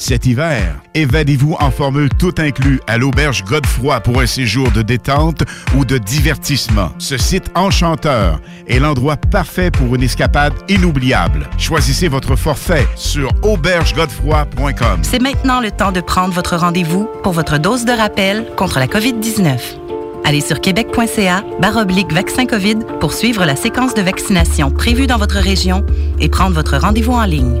Cet hiver, évadez-vous en formule tout inclus à l'auberge Godefroy pour un séjour de détente ou de divertissement. Ce site enchanteur est l'endroit parfait pour une escapade inoubliable. Choisissez votre forfait sur aubergegodefroy.com. C'est maintenant le temps de prendre votre rendez-vous pour votre dose de rappel contre la COVID-19. Allez sur québec.ca baroblique vaccin COVID pour suivre la séquence de vaccination prévue dans votre région et prendre votre rendez-vous en ligne.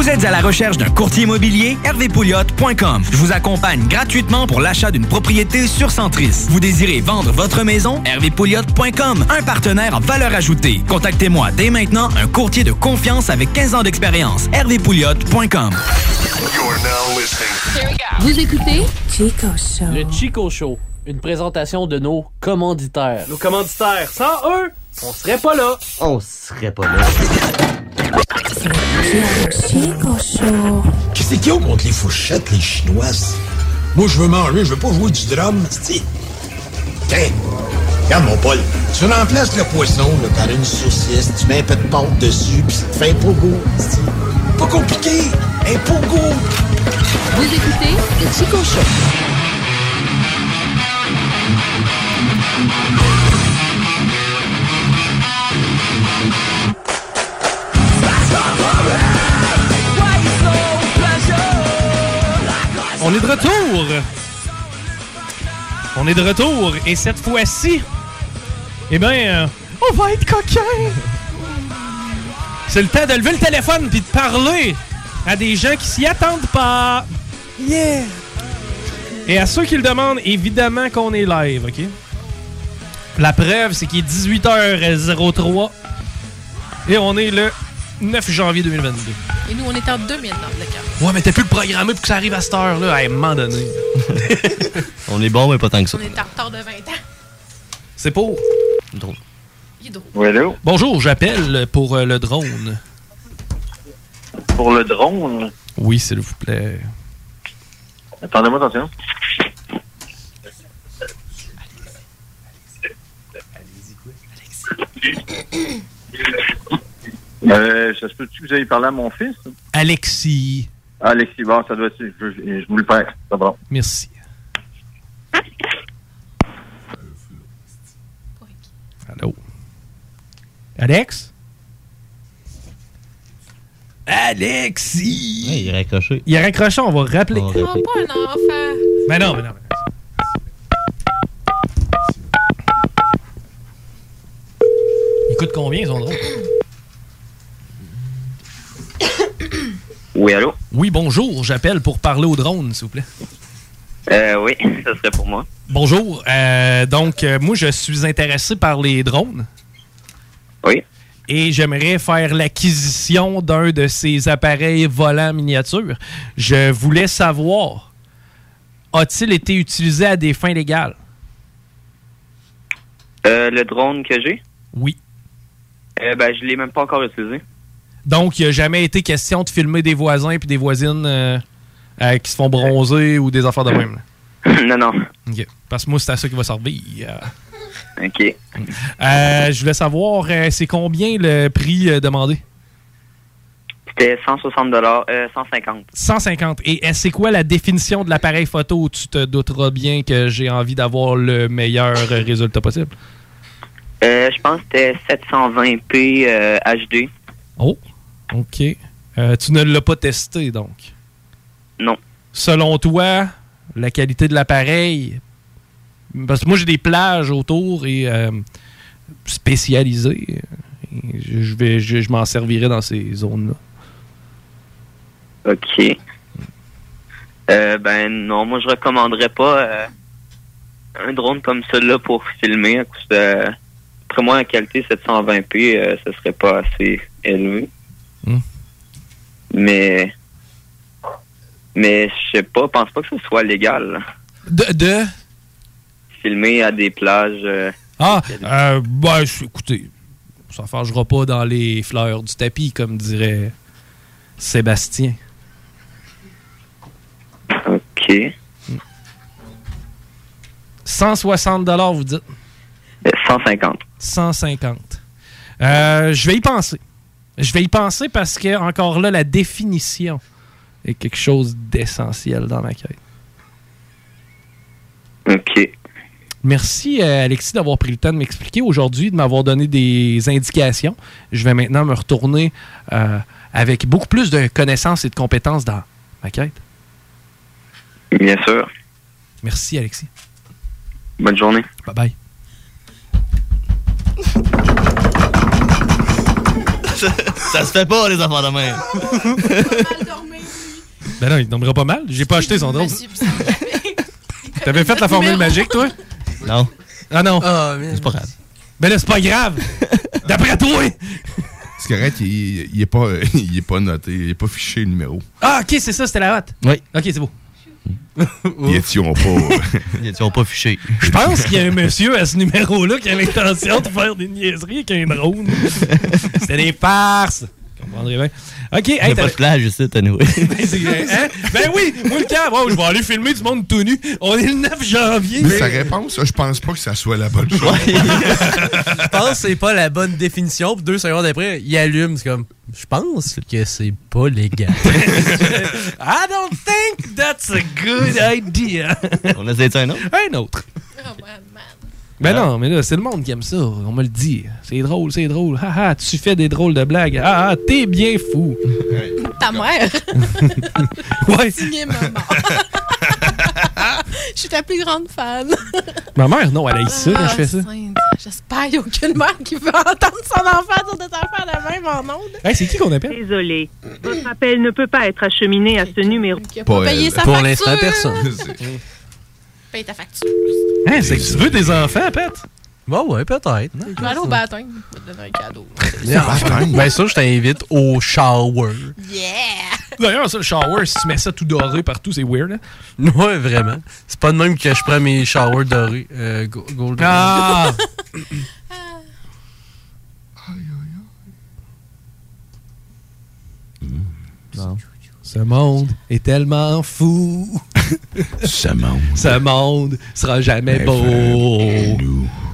vous êtes à la recherche d'un courtier immobilier? hervépouliot.com. Je vous accompagne gratuitement pour l'achat d'une propriété sur Centris. Vous désirez vendre votre maison? hervépouliot.com. Un partenaire en valeur ajoutée. Contactez-moi dès maintenant un courtier de confiance avec 15 ans d'expérience. hervépouliot.com. Vous écoutez Chico Show. Le Chico Show, une présentation de nos commanditaires. Nos commanditaires, sans eux, on serait pas là. On serait pas là. Chico Show. Qu'est-ce qu'ils ont contre les fourchettes, les chinoises? Moi, je veux manger, je veux pas jouer du drum, c'ti. Tiens, regarde mon Paul. Tu remplaces le poisson là, par une saucisse, tu mets un peu de pâte dessus, puis ça te fait un pogo, c'ti. Pas compliqué, un pogo. Vous écoutez le Chico Show. On est de retour. On est de retour. Et cette fois-ci, eh bien, euh, on va être coquin. C'est le temps de lever le téléphone puis de parler à des gens qui s'y attendent pas. Yeah! Et à ceux qui le demandent, évidemment qu'on est live, OK? La preuve, c'est qu'il est 18h03 et on est le 9 janvier 2022. Et nous, on est en 2000 dans le cas. Ouais, mais t'es plus le programmé pour que ça arrive à cette heure-là, à un moment donné. On est bon, mais pas tant que ça. On est en retard de 20 ans. C'est pour. Drôle. Il est drôle. Oui, allô? Bonjour, j'appelle pour euh, le drone. Pour le drone? Oui, s'il vous plaît. Attendez-moi, attention. Euh, ça se peut-tu que vous ayez parlé à mon fils? Alexis. Alexis, bon, ça doit être... Je, je vous le prête. C'est bon. Merci. Allô? Alex? Alexis! il est raccroché. Il a raccroché, on va rappeler. On Oh, pas un enfant. Mais non, mais non. mais non. Il coûte combien, son drone? Oui, allô? Oui, bonjour. J'appelle pour parler au drone, s'il vous plaît. Euh, oui, ça serait pour moi. Bonjour. Euh, donc, euh, moi, je suis intéressé par les drones. Oui. Et j'aimerais faire l'acquisition d'un de ces appareils volants miniatures. Je voulais savoir, a-t-il été utilisé à des fins légales? Euh, le drone que j'ai? Oui. Euh, ben, je l'ai même pas encore utilisé. Donc, il n'a jamais été question de filmer des voisins puis des voisines euh, euh, qui se font bronzer ou des affaires de même. là. non, non. OK. Parce que moi, c'est à ça qui va servir. OK. Euh, je voulais savoir, c'est combien le prix demandé? C'était 160 euh, 150. 150. Et c'est quoi la définition de l'appareil photo? Tu te douteras bien que j'ai envie d'avoir le meilleur résultat possible? Euh, je pense que c'était 720p euh, HD. Oh, OK. Euh, tu ne l'as pas testé, donc? Non. Selon toi, la qualité de l'appareil... Parce que moi, j'ai des plages autour et euh, spécialisées. Et Je, vais, je, je m'en servirai dans ces zones-là. OK. Euh, ben non, moi je recommanderais pas euh, un drone comme celui-là pour filmer. Après moi, la qualité 720p, euh, ce serait pas assez élevé. Hmm. Mais mais je sais pas, je pense pas que ce soit légal. De, de? Filmer à des plages. euh, Ah, euh, ben, je- écoutez, ça ne pas dans les fleurs du tapis, comme dirait Sébastien. OK. 160 vous dites? 150. 150. Euh, je vais y penser. Je vais y penser parce que, encore là, la définition est quelque chose d'essentiel dans ma quête. OK. Merci, euh, Alexis, d'avoir pris le temps de m'expliquer aujourd'hui, de m'avoir donné des indications. Je vais maintenant me retourner euh, avec beaucoup plus de connaissances et de compétences dans ma quête. Bien sûr. Merci, Alexis. Bonne journée. Bye bye. Ça se fait pas, les enfants de main. Ben non, il dormira pas mal. J'ai pas acheté son drone. T'avais fait la formule magique, toi? Non. Ah non. c'est pas grave. Ben là, c'est pas grave. D'après toi. C'est correct, il, il est pas, il est pas noté, il est pas fiché le numéro. Ah, ok, c'est ça, c'était la hotte. Oui. Ok, c'est beau. Ils étions pas. Ils étions pas fichés? Je pense qu'il y a un monsieur à ce numéro-là qui a l'intention de faire des niaiseries avec un drone. C'était des farces. Vous comprendrez bien. OK, Il y hey, a pas t'as- de plage ici, t'as nous. ben, hein? Ben oui, moi le cas, wow, je vais aller filmer du monde tout nu. On est le 9 janvier. Mais sa réponse, je pense pas que ça soit la bonne chose. Je pense que c'est pas la bonne définition. Puis deux secondes après, il allume. C'est comme, je pense que c'est pas légal. I don't think that's a good idea. On essaie un autre? Un autre. Ben non, mais là, c'est le monde qui aime ça. On me le dit. C'est drôle, c'est drôle. Ah ah, tu fais des drôles de blagues. Ah ah, t'es bien fou. Ta mère. Ouais. Signé maman. Je suis ta plus grande fan. Ma mère, non, elle a ici quand Ah, je fais ça. sainte. J'espère qu'il n'y a aucune mère qui veut entendre son enfant dire des affaires de même en ondes. Hey, c'est qui qu'on appelle? Désolé. Votre appel ne peut pas être acheminé à ce numéro. Qui a pas payé sa Pour facture. l'instant, personne. Paye ta facture. Hein, c'est que tu veux des enfants, Pat? Bon, ouais, peut-être. Je vais aller au baptême. Je vais te donner un cadeau. Bien sûr, je t'invite au shower. Yeah! D'ailleurs, ça, le shower, si tu mets ça tout doré partout, c'est weird. Hein? Ouais, vraiment. C'est pas de même que je prends mes showers dorés. Euh, go- golden. Ah! Ce monde est tellement fou. Ce monde. Ce monde sera jamais beau.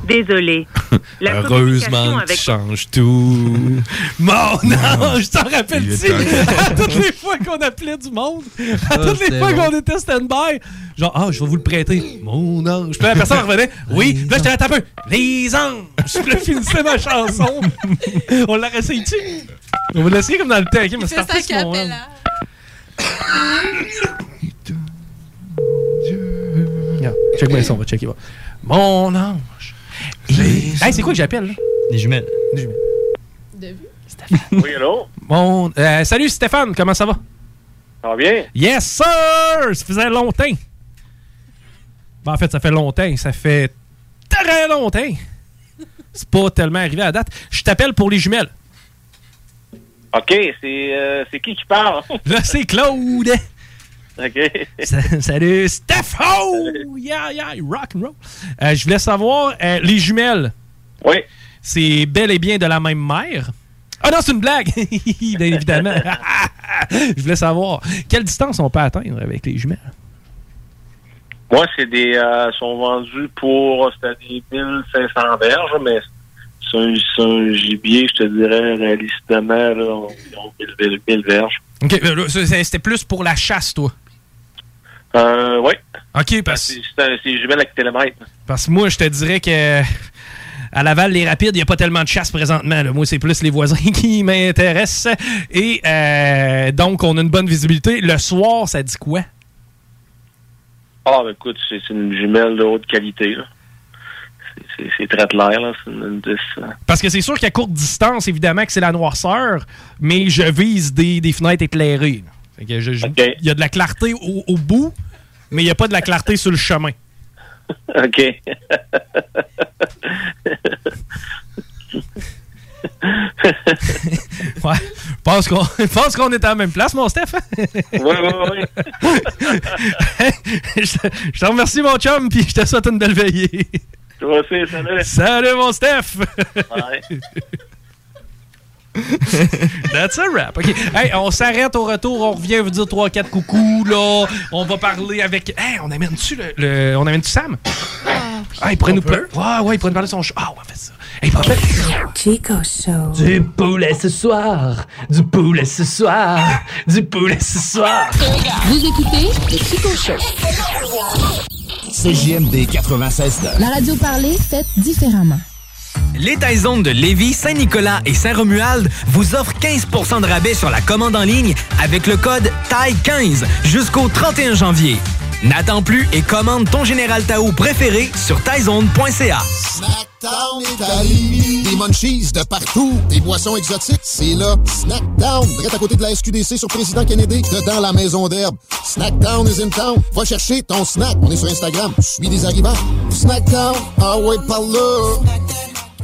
Désolé. La Heureusement que avec tu changes tout. Mon ange, t'en rappelles-tu? À toutes les fois qu'on appelait du monde, à toutes les fois bon. qu'on était stand-by, genre, ah, je vais vous le prêter. Mon ange. Puis la personne revenait, oui, là, j'étais un peu, les anges. Je finissais ma chanson. On l'a réessayé-tu? On va l'essayer comme dans le temps, ok, mais Regarde, Check bien ça, on va checker. va. Mon ange. Hey, c'est quoi que j'appelle, là? Les jumelles. Des jumelles. De vue? Oui, allô? Mon, euh, salut Stéphane, comment ça va? Ça va bien? Yes, sir! Ça faisait longtemps. Ben, en fait, ça fait longtemps. Ça fait très longtemps. C'est pas tellement arrivé à date. Je t'appelle pour les jumelles. OK, c'est euh, c'est qui qui parle? Là, c'est Claude. OK. Sa- Salut, Steph! Oh! Yeah, yeah, rock and roll. Euh, je voulais savoir, euh, les jumelles. Oui. C'est bel et bien de la même mère? Ah non, c'est une blague! bien évidemment. je voulais savoir, quelle distance on peut atteindre avec les jumelles? Moi, c'est des, euh, sont vendus pour, c'était des 1500 verges, mais c'est un, un gibier, je te dirais, réalistement, là, 1000, 1000 verges. Ok, euh, c'était plus pour la chasse, toi? Euh, oui. Ok, parce, C'est jumelle avec télémètre. parce que moi, je te dirais que à Laval, les rapides, il n'y a pas tellement de chasse présentement. là. Moi, c'est plus les voisins qui m'intéressent. Et euh, donc, on a une bonne visibilité. Le soir, ça dit quoi? Ah, ben écoute, c'est c'est une jumelle de haute qualité, là. C'est- très clair, là. C'est une, une 10, euh, Parce que c'est sûr qu'à courte distance, évidemment, que c'est la noirceur, mais je vise des, des fenêtres éclairées. Il y a de la clarté au, au bout, mais il n'y a pas de la clarté sur le chemin. OK. Ouais. Je pense qu'on je pense qu'on est à la même place, mon Steph. Oui, oui, je, te- je te remercie, mon chum, puis je te souhaite une belle veillée. Toi aussi, salut. Salut, mon Steph. Ouais. That's a wrap. OK. Hey, on s'arrête au retour. On revient vous dire 3-4 coucou, là. On va parler avec... Hey, on amène-tu le, le- On amène-tu Sam? Ah, il pourrait nous parler... Ouais, ouais, il pourrait nous parler de son... ch- Ah, on va faire ça. Hey, parfait. Chico Show. Du poulet ce soir, du poulet ce soir, du poulet ce soir. Vous écoutez le Chico Show. CJMD 96 La radio parlée, faite différemment. Les Taizones de Lévis, Saint-Nicolas et Saint-Romuald vous offrent 15% de rabais sur la commande en ligne avec le code TAI15 jusqu'au 31 janvier. N'attends plus et commande ton Général Tao préféré sur taizone.ca. Snackdown Italie. Des munchies de partout. Des boissons exotiques. C'est là. Snackdown. Direct à côté de la SQDC sur Président Kennedy. Dedans la maison d'herbe. Snackdown is in town. Va chercher ton snack. On est sur Instagram. Suis des arrivants. Snackdown. Ah ouais, par là.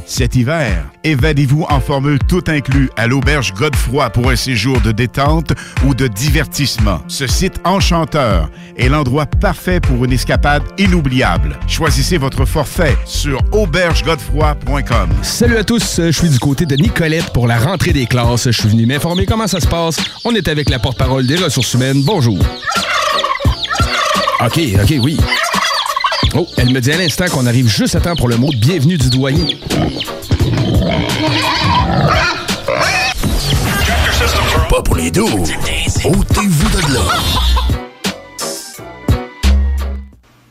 Cet hiver, évadez-vous en formule tout inclus à l'auberge Godefroy pour un séjour de détente ou de divertissement. Ce site enchanteur est l'endroit parfait pour une escapade inoubliable. Choisissez votre forfait sur aubergegodefroy.com. Salut à tous, je suis du côté de Nicolette pour la rentrée des classes. Je suis venu m'informer comment ça se passe. On est avec la porte-parole des ressources humaines. Bonjour. OK, OK, oui. Oh, elle me dit à l'instant qu'on arrive juste à temps pour le mot de bienvenue du doyen. Pas pour les dos. Ôtez-vous de là.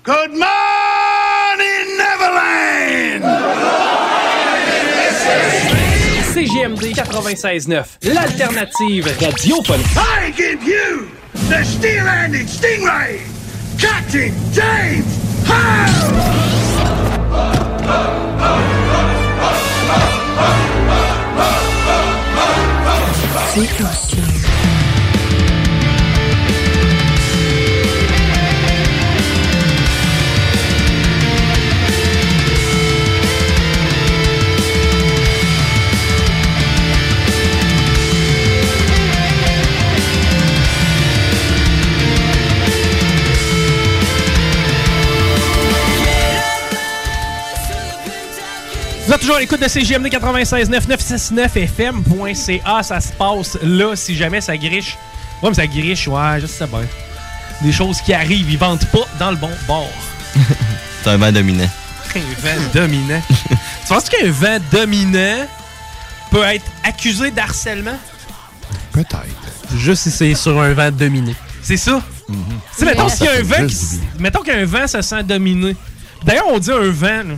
Good morning, Neverland! CGMD 96.9, l'alternative radiophonique. I give you the steel-handed stingray, Captain James Chico Show. Vous êtes toujours à l'écoute de CGMD 96.9 969fm.ca. Ça se passe là si jamais ça griche. Ouais, mais ça griche, ouais, je sais bien. Des choses qui arrivent, ils vendent pas dans le bon bord. C'est un vent dominant. Un vent dominant. tu penses qu'un vent dominant peut être accusé d'harcèlement? Peut-être. Juste si c'est sur un vent dominé. C'est ça? Tu sais, mettons s'il y a un vent qui, mettons qu'un vent se sent dominé. D'ailleurs, on dit un vent. là.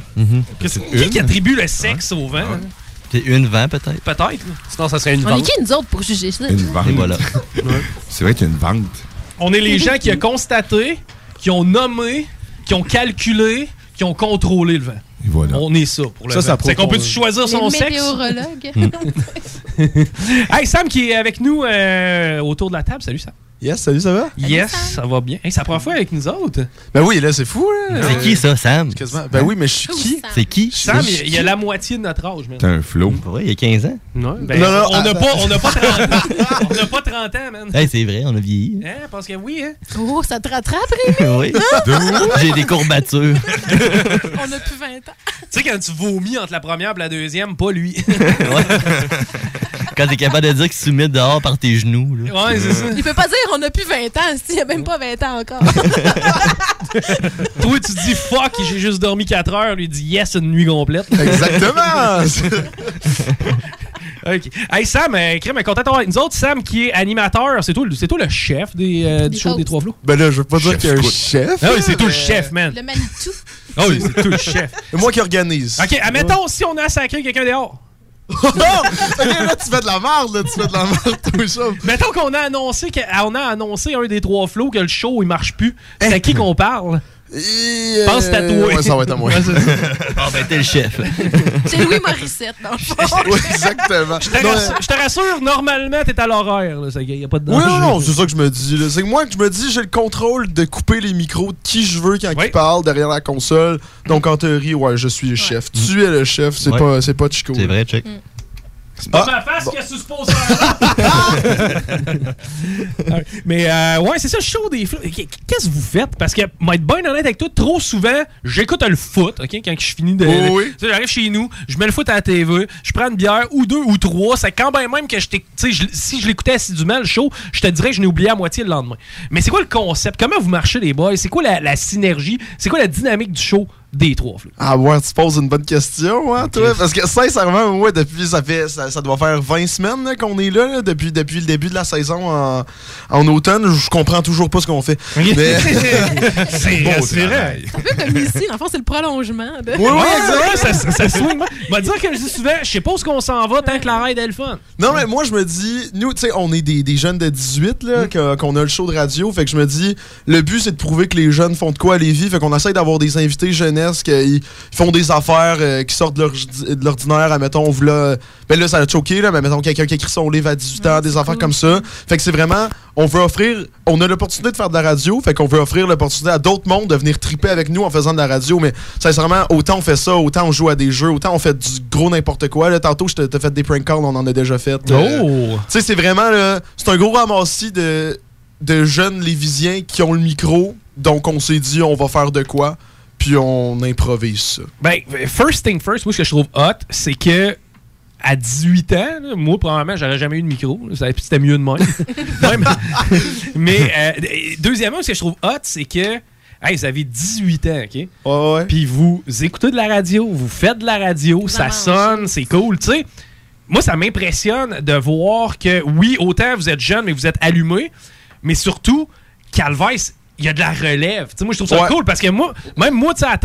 C'est- qui, qui attribue le sexe au vent? C'est une vent, peut-être? Peut-être. Sinon, ça serait une On est qui nous autres pour juger ça? Une vente. Et voilà. C'est vrai qu'il y a une vente. On est les gens qui ont constaté, qui ont nommé, qui ont calculé, qui ont contrôlé le vent. Et voilà. On est ça pour le Ça, vent. ça prouve C'est qu'on peut choisir son Les sexe. hey, Sam qui est avec nous euh, autour de la table. Salut Sam. Yes, salut, ça va? Yes, ça va bien. Hey, c'est la première fois avec nous autres. Ben oui, là, c'est fou, là. C'est qui ça, Sam? Quasiment. Ben oui, mais je suis qui? C'est qui? Sam, il il a la moitié de notre âge. T'as un flow. Ouais, il y a 15 ans? Non, ben, Non, non, on n'a attends. pas, on n'a pas 30 ans. on n'a pas 30 ans, man. Hey, c'est vrai, on a vieilli. Hein, parce que oui, hein. Oh, ça te rattrape, Rémi? oui. J'ai des courbatures. On a plus 20 ans. Tu sais, quand tu vomis entre la première et la deuxième, pas lui. Quand t'es capable de dire que tu mets dehors par tes genoux. Là. ouais, c'est ça. Il peut pas dire on a plus 20 ans, s'il y a même pas 20 ans encore. Toi, tu dis fuck, j'ai juste dormi 4 heures. Lui dit yes, une nuit complète. Exactement. ok. Hey, Sam, euh, crème, content d'avoir avec nous autres. Sam, qui est animateur, c'est toi, c'est toi le chef des, euh, du show des Trois Flots? Ben là, je veux pas dire qu'il y a un chef. Ah oui, c'est toi le mais- chef, man. Le Manitou. Ah oui, c'est toi le chef. C'est moi qui organise. Ok, admettons, si on a sacré quelqu'un dehors. Non! Ok, là, tu fais de la merde, là. Tu fais de la merde, toi, ça. Mettons qu'on a annoncé que- on a annoncé un des trois flots que le show il marche plus. C'est à qui qu'on parle? Et, Pense à toi. Ouais, ça va être à moi. Ouais, c'est ça. Ah, ben, t'es le chef. C'est Louis Morissette, dans le fond. Exactement. Je te Non, rassure, je te rassure, normalement, t'es à l'horaire. Il n'y a pas de Oui, danger. non, non, c'est ça que je me dis. C'est que moi, que je me dis, j'ai le contrôle de couper les micros de qui je veux quand il parle derrière la console. Donc, en théorie, ouais, je suis le chef. Tu es le chef, c'est Ouais. pas, c'est pas Chico. C'est vrai, check. C'est pas Ah, ma face bon. qui a poser. Mais euh, ouais, c'est ça, le show des flots. Qu'est-ce que vous faites? Parce que, moi, être bien honnête avec toi, trop souvent, j'écoute le foot, OK? Quand je finis de. Oh oui. J'arrive chez nous, je mets le foot à la TV, je prends une bière ou deux ou trois. C'est quand même même que je je- si je l'écoutais assidûment, le show, je te dirais que je n'ai oublié à moitié le lendemain. Mais c'est quoi le concept? Comment vous marchez, les boys? C'est quoi la, la synergie? C'est quoi la dynamique du show? Des trois flots? Ah ouais, tu poses une bonne question, hein, toi. Parce que sincèrement, ouais, depuis ça fait ça, ça doit faire 20 semaines qu'on est là, là, depuis, depuis le début de la saison en, en automne. Je comprends toujours pas ce qu'on fait. Mais- c'est Bon c'est vrai. Un peu comme ici, le fond, c'est le prolongement. De... Oui, oui, exactement. Ça, swing. Moi, dire que je dis souvent, je sais pas où qu'on s'en va tant que la ride est le fun. Non, mais moi, je me dis, nous, tu sais, on est des, des jeunes de 18, là, que- qu'on a le show de radio. Fait que je me dis, le but, c'est de prouver que les jeunes font de quoi à Lévis. Fait qu'on essaie d'avoir des invités jeunesse qui font des affaires euh, qui sortent de l'ordi- de l'ordinaire. Admettons, là, ben là, ça a choqué, là, mais mettons, quelqu'un qui écrit son livre à 18 ans, des affaires comme ça. Fait que c'est vraiment, on veut offrir, on a l'opportunité de faire de la radio. Fait qu'on veut offrir l'opportunité à d'autres mondes de venir triper avec nous en faisant de la radio. Mais sincèrement, autant on fait ça, autant on joue à des jeux, autant on fait du gros n'importe quoi. Là, tantôt, je t'ai fait des prank calls, on en a déjà fait. Euh, Oh! tu sais, c'est vraiment, c'est un gros ramassis de, de jeunes Lévisiens qui ont le micro. Donc, on s'est dit, on va faire de quoi. Puis, on improvise ça. Ben, first thing first, moi, ce que je trouve hot, c'est que à 18 ans, là, moi, probablement, j'aurais jamais eu de micro. C'était mieux de moi. Mais, euh, deuxièmement, ce que je trouve hot, c'est que Hey, vous avez 18 ans, OK? Puis vous écoutez de la radio, vous faites de la radio, ça sonne, c'est cool, tu sais. Moi, ça m'impressionne de voir que, oui, autant vous êtes jeune, mais vous êtes allumé, mais surtout, Calvès, il y a de la relève. Tu sais, moi, je trouve ça Ouais. cool parce que moi, même moi, tu sais, à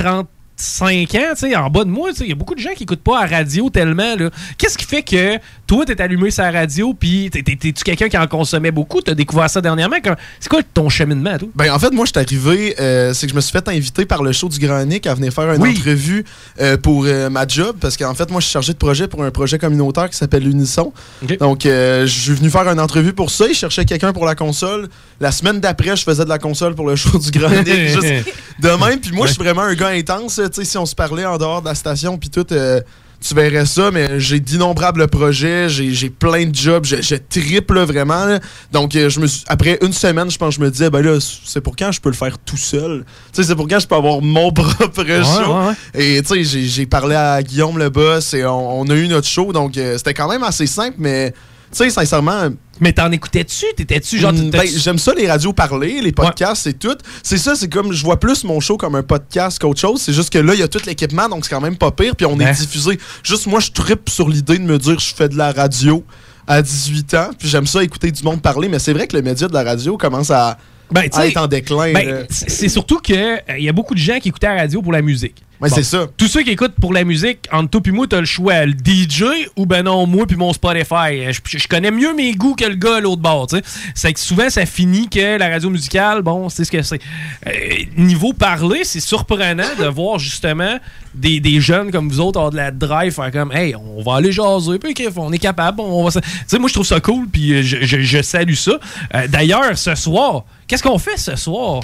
35 ans, tu sais, en bas de moi, il y a beaucoup de gens qui écoutent pas à radio tellement. Qu'est-ce qui fait que toi, t'es allumé sur la radio, puis t'es- t'es- t'es-tu quelqu'un qui en consommait beaucoup? T'as découvert ça dernièrement? C'est quoi ton cheminement, toi? Ben, en fait, moi, je suis arrivé, euh, c'est que je me suis fait inviter par le show du Grand Nick à venir faire une Oui. entrevue euh, pour euh, ma job. Parce qu'en fait, moi, je suis chargé de projet pour un projet communautaire qui s'appelle Unisson. Donc, euh, je suis venu faire une entrevue pour ça. Ils cherchaient quelqu'un pour la console. La semaine d'après, je faisais de la console pour le show du Grand Nick. juste de même. Puis moi, je suis vraiment un gars intense. Si on se parlait en dehors de la station, puis tout. euh, tu verrais ça, mais j'ai d'innombrables projets, j'ai plein de jobs, je, je triple vraiment. là. Donc, euh, je me suis- après une semaine, je pense, je me disais, ben là, c'est pour quand je peux le faire tout seul? Tu sais, c'est pour quand je peux avoir mon propre show? ouais, Et tu sais, j'ai- j'ai parlé à Guillaume le boss et on, on a eu notre show, donc euh, c'était quand même assez simple, mais tu sais, sincèrement. Mais t'en écoutais-tu? T'étais-tu genre. Mm, ben, J'aime ça, les radios parler, les podcasts, c'est tout. C'est ça, c'est comme je vois plus mon show comme un podcast qu'autre chose. C'est juste que là, il y a tout l'équipement, donc c'est quand même pas pire. Puis on Ouais. est diffusé. Juste moi, je trippe sur l'idée de me dire je fais de la radio à 18 ans. Puis j'aime ça écouter du monde parler. Mais c'est vrai que le média de la radio commence à, Ben, à être en déclin. ben, là. c'est surtout que euh, y a beaucoup de gens qui écoutaient la radio pour la musique. Ouais, c'est ça. Tous ceux qui écoutent pour la musique, entre toi puis moi, t'as le choix. Le DJ ou ben non, moi puis mon Spotify. Euh, Je, je connais mieux mes goûts que le gars à l'autre bord, tu sais. C'est que souvent, ça finit que la radio musicale, bon, c'est ce que c'est. Euh, niveau parler, c'est surprenant de voir justement des, des jeunes comme vous autres avoir de la drive, faire comme, hey, on va aller jaser, puis OK, on est capable, on va... Tu sais, moi, je trouve ça cool, puis euh, je, je- je salue ça. Euh, D'ailleurs, ce soir, qu'est-ce qu'on fait ce soir?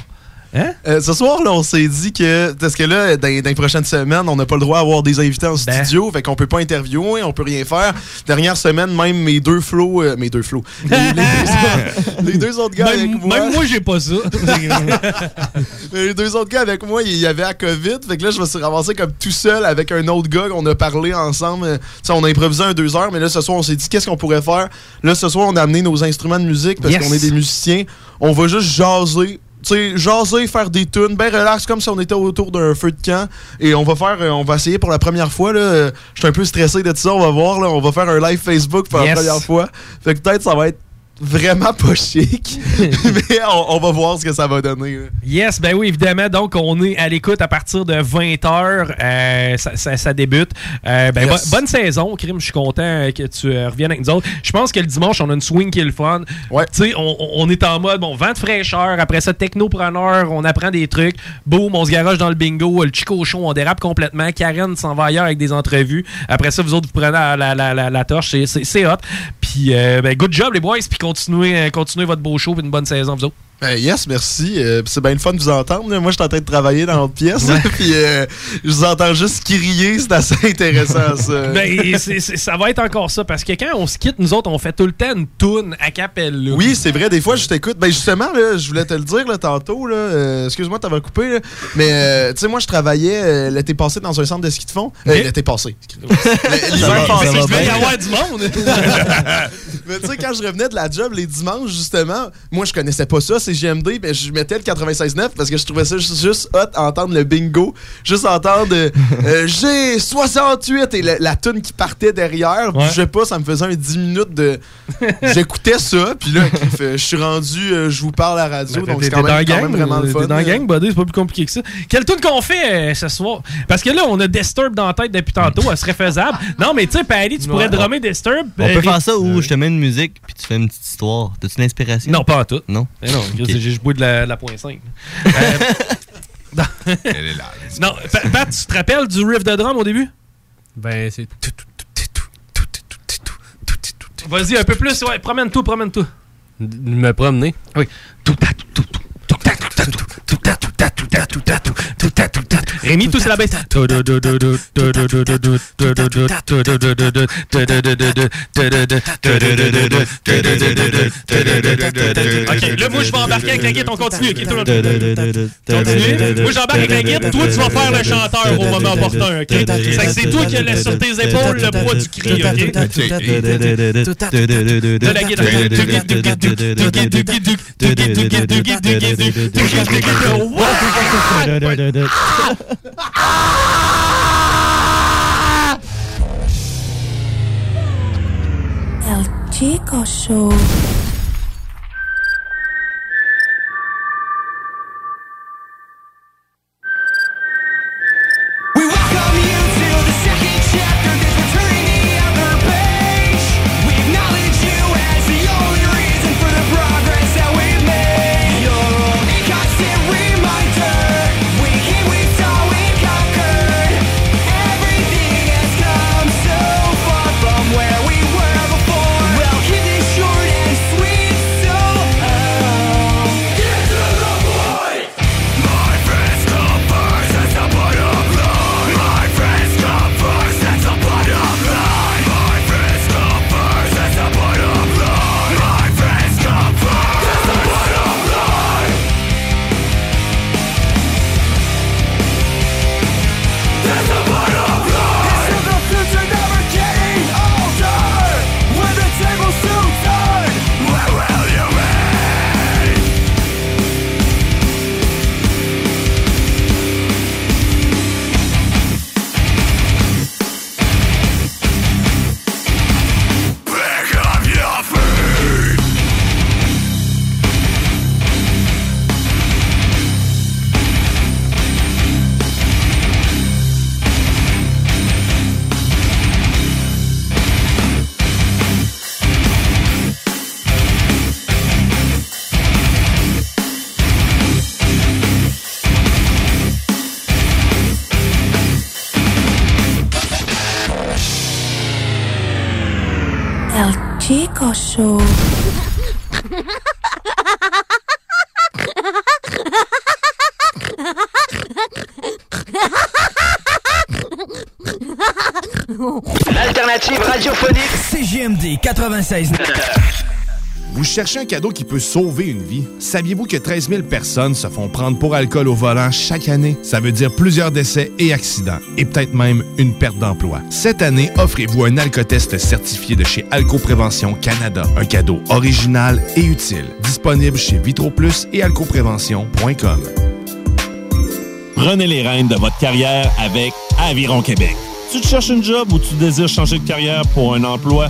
Hein? Euh, ce soir, là, on s'est dit que. Parce que là, dans, dans les prochaines semaines, on n'a pas le droit d'avoir des invités en Ben. studio. Fait qu'on peut pas interviewer, on peut rien faire. Dernière semaine, même mes deux flots. euh, mes deux flots. Les, les deux, les deux autres gars Même- avec moi. même moi, j'ai pas ça. les deux autres gars avec moi, il y avait la COVID. Fait que là, je me suis ramassé comme tout seul avec un autre gars qu'on a parlé ensemble. Euh, on a improvisé un deux heures, mais là, ce soir, on s'est dit qu'est-ce qu'on pourrait faire? Là, ce soir, on a amené nos instruments de musique parce Yes. qu'on est des musiciens. On va juste jaser sais, jaser, faire des tunes, ben relax, comme si on était autour d'un feu de camp. Et on va faire, euh, on va essayer pour la première fois, là. Je suis un peu stressé de tout ça, on va voir, là. On va faire un live Facebook pour Yes. la première fois. Fait que peut-être ça va être vraiment pas chic. mais on, on va voir ce que ça va donner. là. Yes, ben oui, évidemment. Donc, on est à l'écoute à partir de 20h. ça, ça- ça débute. Euh, ben, Yes. bo- bonne saison, Crime. Je suis content euh, que tu euh, reviennes avec nous autres. Je pense que le dimanche, on a une swing qui est le fun. Tu sais, on, on- est en mode, bon, vent de fraîcheur. Après ça, technopreneur, on apprend des trucs. Boum, on se garage dans le bingo. Le Chico Show, on dérape complètement. Karen s'en va ailleurs avec des entrevues. Après ça, vous autres, vous prenez la, la, la, la- torche. C'est hot. Puis, euh, ben, good job, les boys. Puis, continuez, euh, continuez votre beau show. Puis, une bonne saison, vous autres. Ben, yes, merci. Euh, c'est bien le fun de vous entendre. là. Moi, je suis en train de travailler dans l'autre pièce. Puis euh, je vous entends juste crier. C'est assez intéressant, ça. Ben, ça va être encore ça parce que quand on se quitte, nous autres, on fait tout le temps une toune à capelle. Oui, c'est vrai. Des fois, je t'écoute. Ben, justement, là, je voulais te le dire là, tantôt. Euh, excuse-moi, t'avais coupé. mais, euh, tu sais, moi, je travaillais l'été passé dans un centre de ski de fond. Euh, Ok. L'été passé. L'hiver passé. je vais y avoir du monde. mais tu sais, quand je revenais de la job les dimanches, justement, moi, je connaissais pas ça, c'est GMD, mais je mettais le 96.9 parce que je trouvais ça juste, juste hot entendre le bingo, juste entendre euh, euh, J'ai 68 et la, la tune qui partait derrière. puis Ouais. Je sais pas, ça me faisait un 10 minutes de. J'écoutais ça, puis là, euh, je suis rendu, euh, je vous parle à la radio, donc c'est quand même, quand gang, même vraiment le t'es fun. dans la là. gang, buddy, c'est pas plus compliqué que ça. Quelle tune qu'on fait euh, ce soir? Parce que là, on a Disturb dans la tête depuis tantôt, elle serait faisable. Non, mais tu sais, Patty, tu pourrais Ouais. drummer Disturb. On euh, peut faire ça où je te mets une musique puis tu fais une petite histoire. T'as-tu l'inspiration? Non, pas en tout. Non? Mais non, Ok. j'ai joué de la, la point 5. Euh, non. non, Pa- Pat, tu te rappelles du riff de drum au début? Ben, c'est. Vas-y, un peu plus, ouais, promène-toi, promène-toi. Me promener. Oui. Rémi, tout c'est la baisse. Ok, là, moi, je vais embarquer avec la guitare, on continue. tout. Continue. Moi, j'embarque avec la guitare, toi, tu vas faire le chanteur au moment opportun? C'est toi qui as sur tes épaules le poids du cri, El Chico Show. 96. Vous cherchez un cadeau qui peut sauver une vie? Saviez-vous que 13 000 personnes se font prendre pour alcool au volant chaque année? Ça veut dire plusieurs décès et accidents, et peut-être même une perte d'emploi. Cette année, offrez-vous un alcotest certifié de chez Alcoprévention Canada. Un cadeau original et utile. Disponible chez VitroPlus et alcoprévention.com. Prenez les rênes de votre carrière avec Aviron Québec. Tu te cherches une job ou tu désires changer de carrière pour un emploi?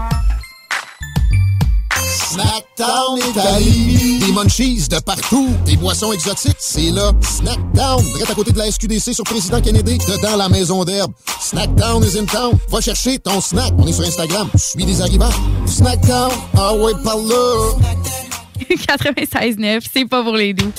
Snackdown Italie. Des munchies de partout. Des boissons exotiques. C'est là. Snackdown. Direct à côté de la SQDC sur Président Kennedy. Dedans la maison d'herbe. Snackdown is in town. Va chercher ton snack. On est sur Instagram. Suis des arrivants. Snackdown. Ah ouais, par là. 96.9, c'est pas pour les doux.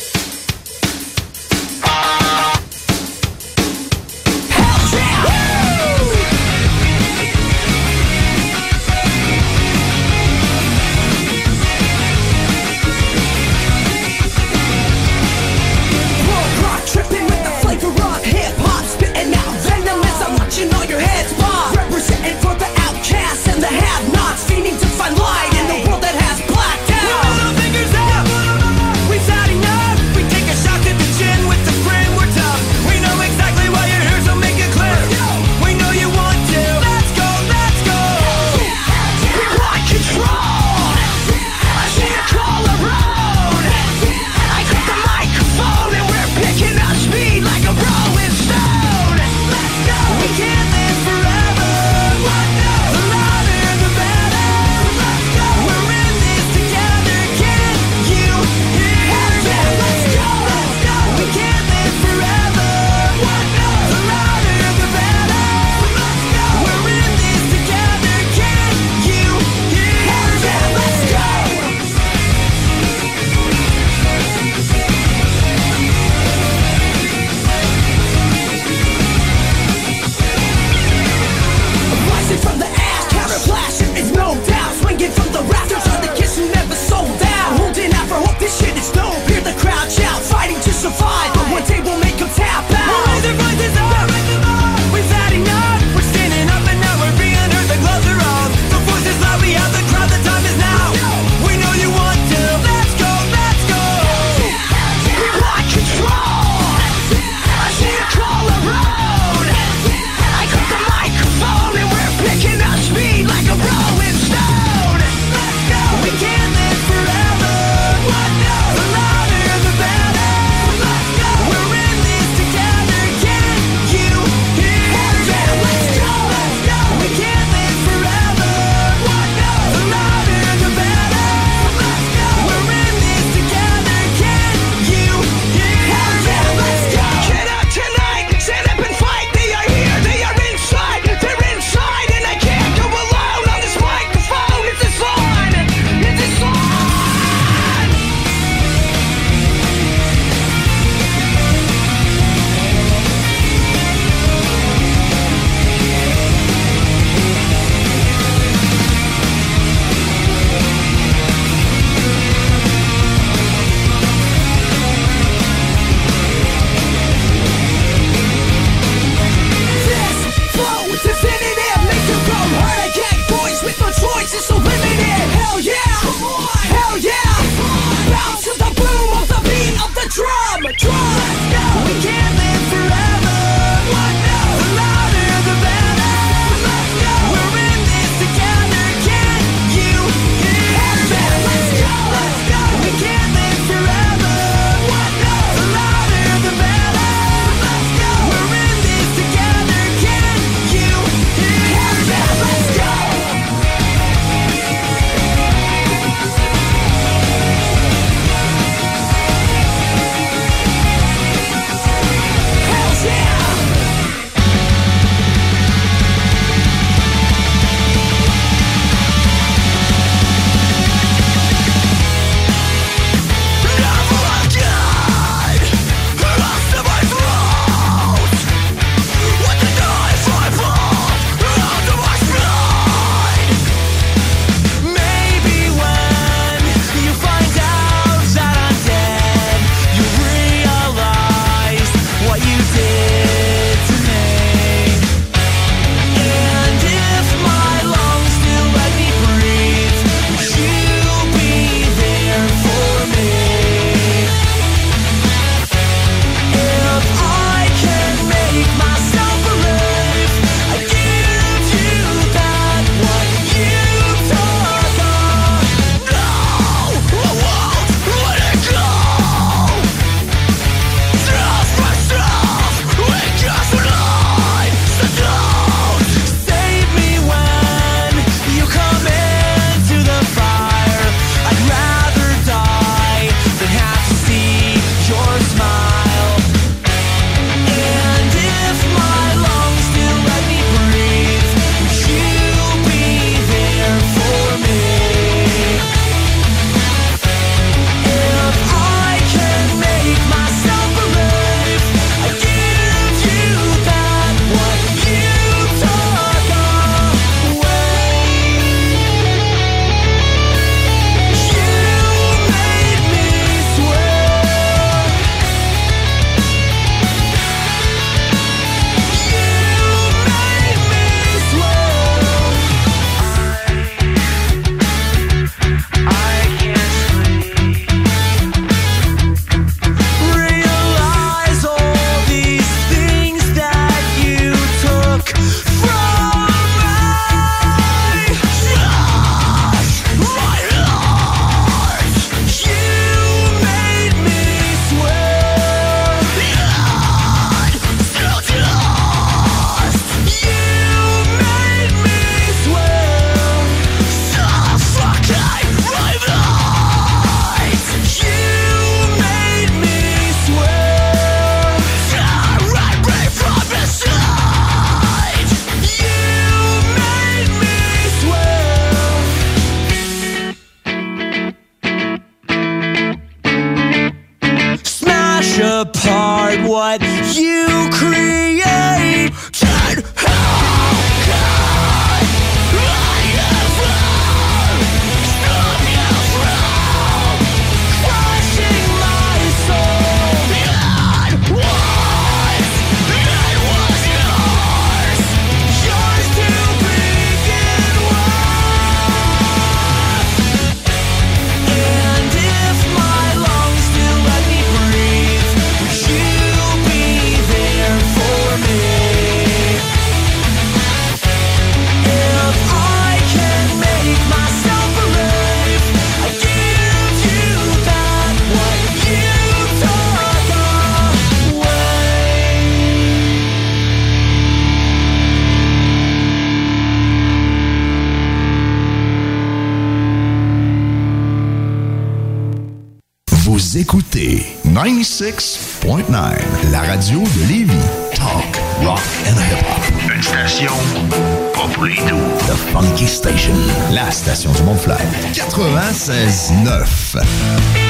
la radio de Lévis. Talk, rock and hip-hop. Une station pas pour. The Funky Station, la station du Mont-Flair. 96.9.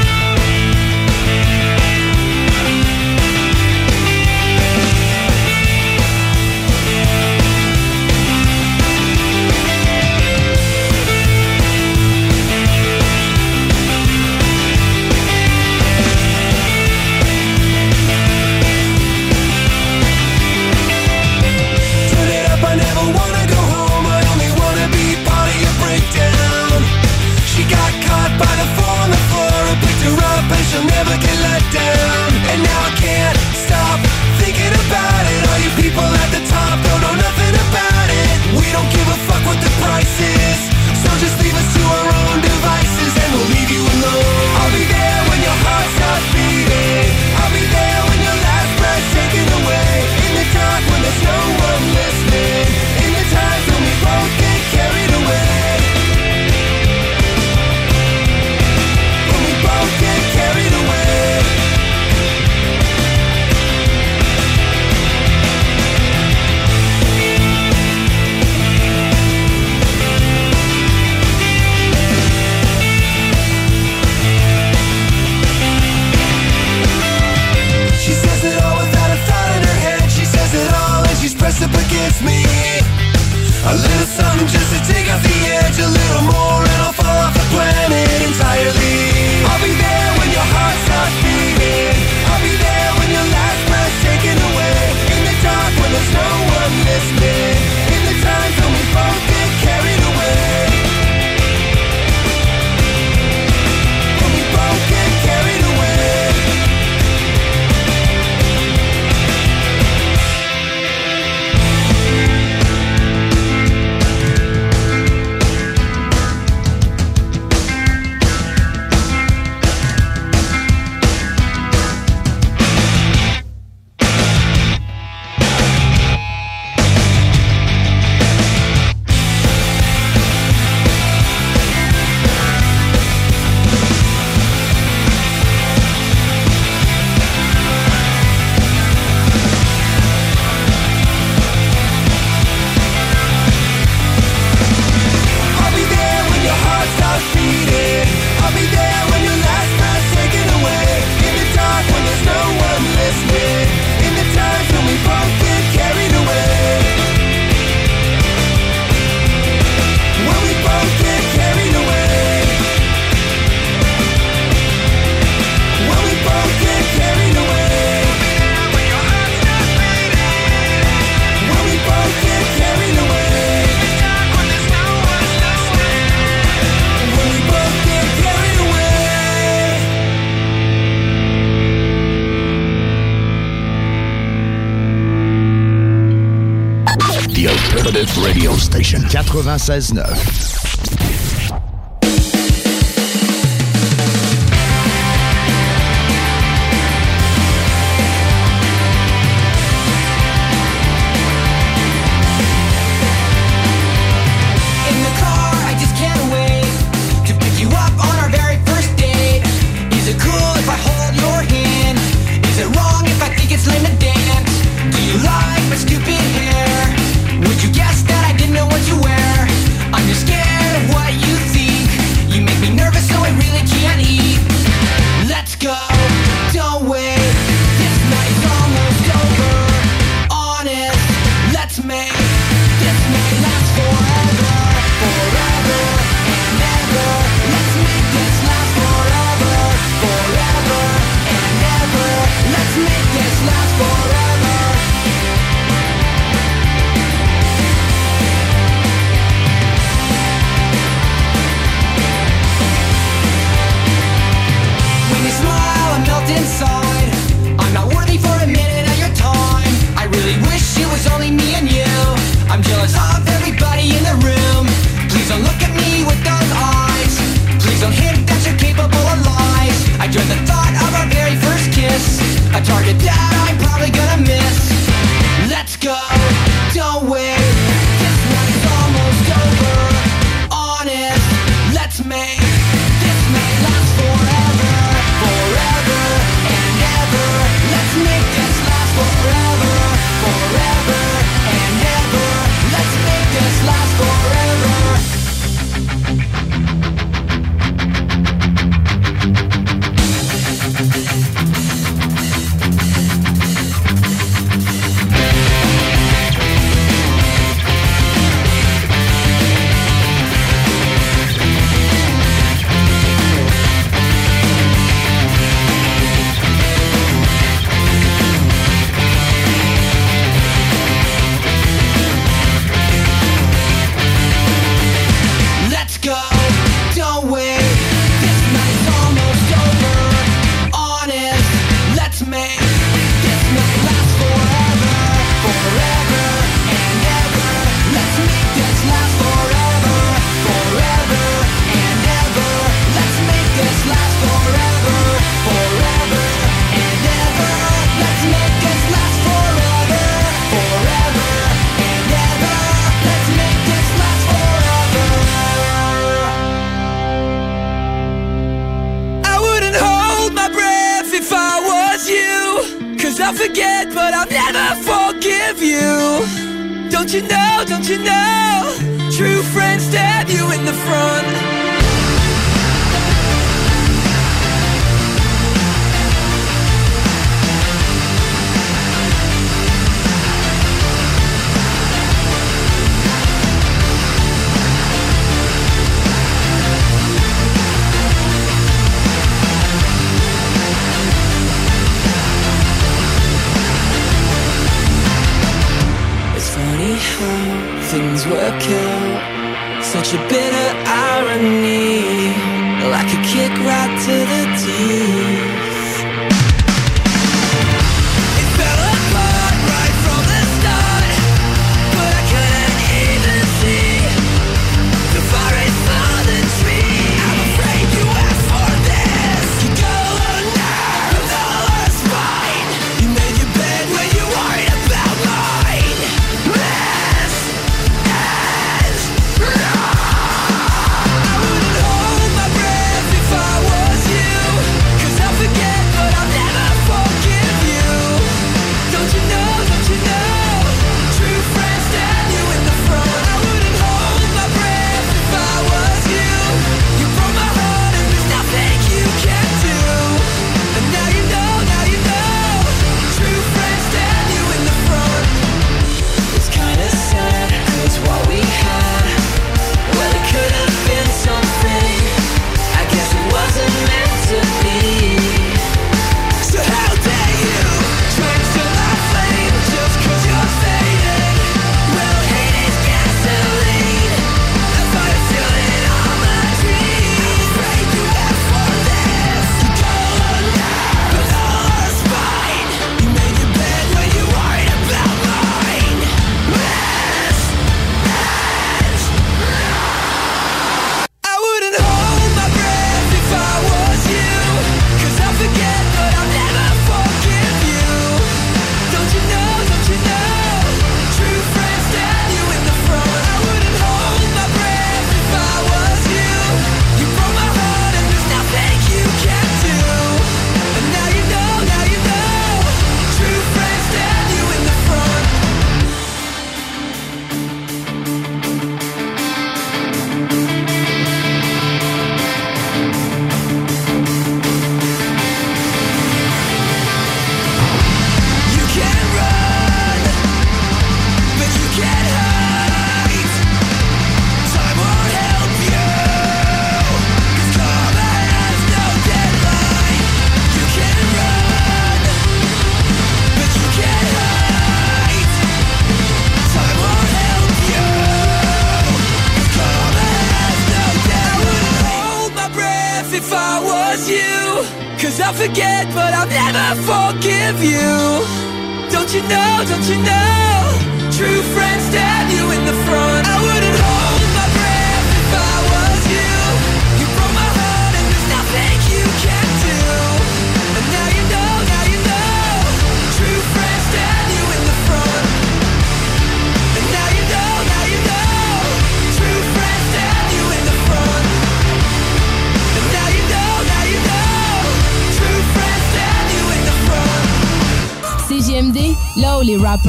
96.9.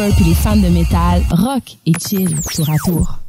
peur que les fans de métal, rock et chill tour à tour.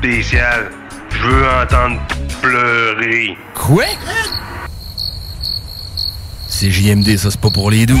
spécial. Je veux entendre pleurer. Quoi? C'est JMD, ça c'est pas pour les doux.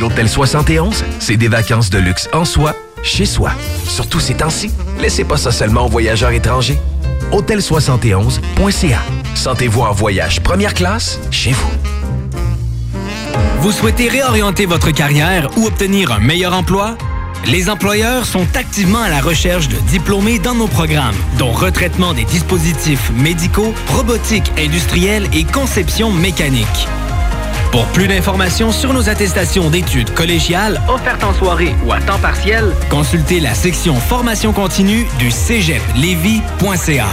L'Hôtel 71, c'est des vacances de luxe en soi, chez soi. Surtout ces temps-ci, laissez pas ça seulement aux voyageurs étrangers. Hôtel71.ca. Sentez-vous en voyage première classe chez vous. Vous souhaitez réorienter votre carrière ou obtenir un meilleur emploi? Les employeurs sont activement à la recherche de diplômés dans nos programmes, dont retraitement des dispositifs médicaux, robotique industrielle et conception mécanique. Pour plus d'informations sur nos attestations d'études collégiales offertes en soirée ou à temps partiel, consultez la section formation continue du cégeplevy.ca.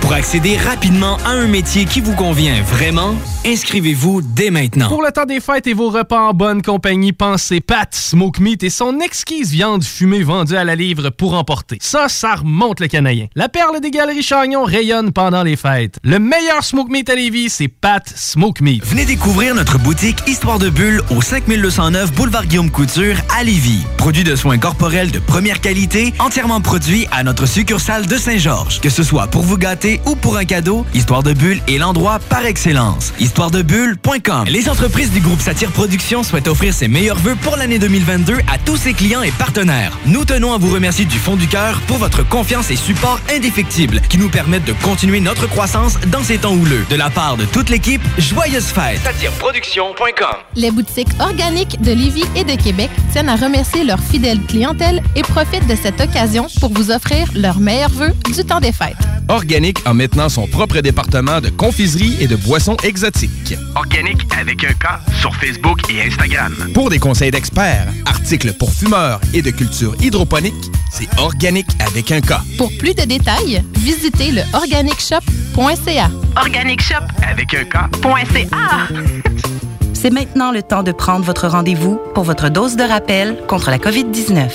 Pour accéder rapidement à un métier qui vous convient vraiment, inscrivez-vous dès maintenant. Pour le temps des fêtes et vos repas en bonne compagnie, pensez Pat Smoke Meat et son exquise viande fumée vendue à la livre pour emporter. Ça, ça remonte le canadien. La perle des galeries Chagnon rayonne pendant les fêtes. Le meilleur Smoke Meat à Lévis, c'est Pat Smoke Meat. Venez découvrir notre boutique Histoire de Bulle au 5209 Boulevard Guillaume Couture à Lévis. Produit de soins corporels de première qualité, entièrement produit à notre succursale de Saint-Georges. Que ce soit pour vous gâter ou pour un cadeau, Histoire de Bulle est l'endroit par excellence. Histoiredebulle.com Les entreprises du groupe Satire Productions souhaitent offrir ses meilleurs vœux pour l'année 2022 à tous ses clients et partenaires. Nous tenons à vous remercier du fond du cœur pour votre confiance et support indéfectible qui nous permettent de continuer notre croissance dans ces temps houleux. De la part de toute l'équipe, joyeuses fêtes. Satireproduction.com Les boutiques organiques de Lévis et de Québec tiennent à remercier leur fidèle clientèle et profitent de cette occasion pour vous offrir leurs meilleurs vœux du temps des fêtes. Organique a maintenant son propre département de confiserie et de boissons exotiques. Organique avec un K sur Facebook et Instagram. Pour des conseils d'experts, articles pour fumeurs et de culture hydroponique, c'est Organique avec un K. Pour plus de détails, visitez le organicshop.ca. Organic Shop avec un K.ca. C'est maintenant le temps de prendre votre rendez-vous pour votre dose de rappel contre la COVID-19.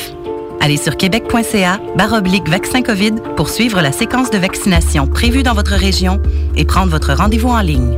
Allez sur québec.ca baroblique vaccin COVID pour suivre la séquence de vaccination prévue dans votre région et prendre votre rendez-vous en ligne.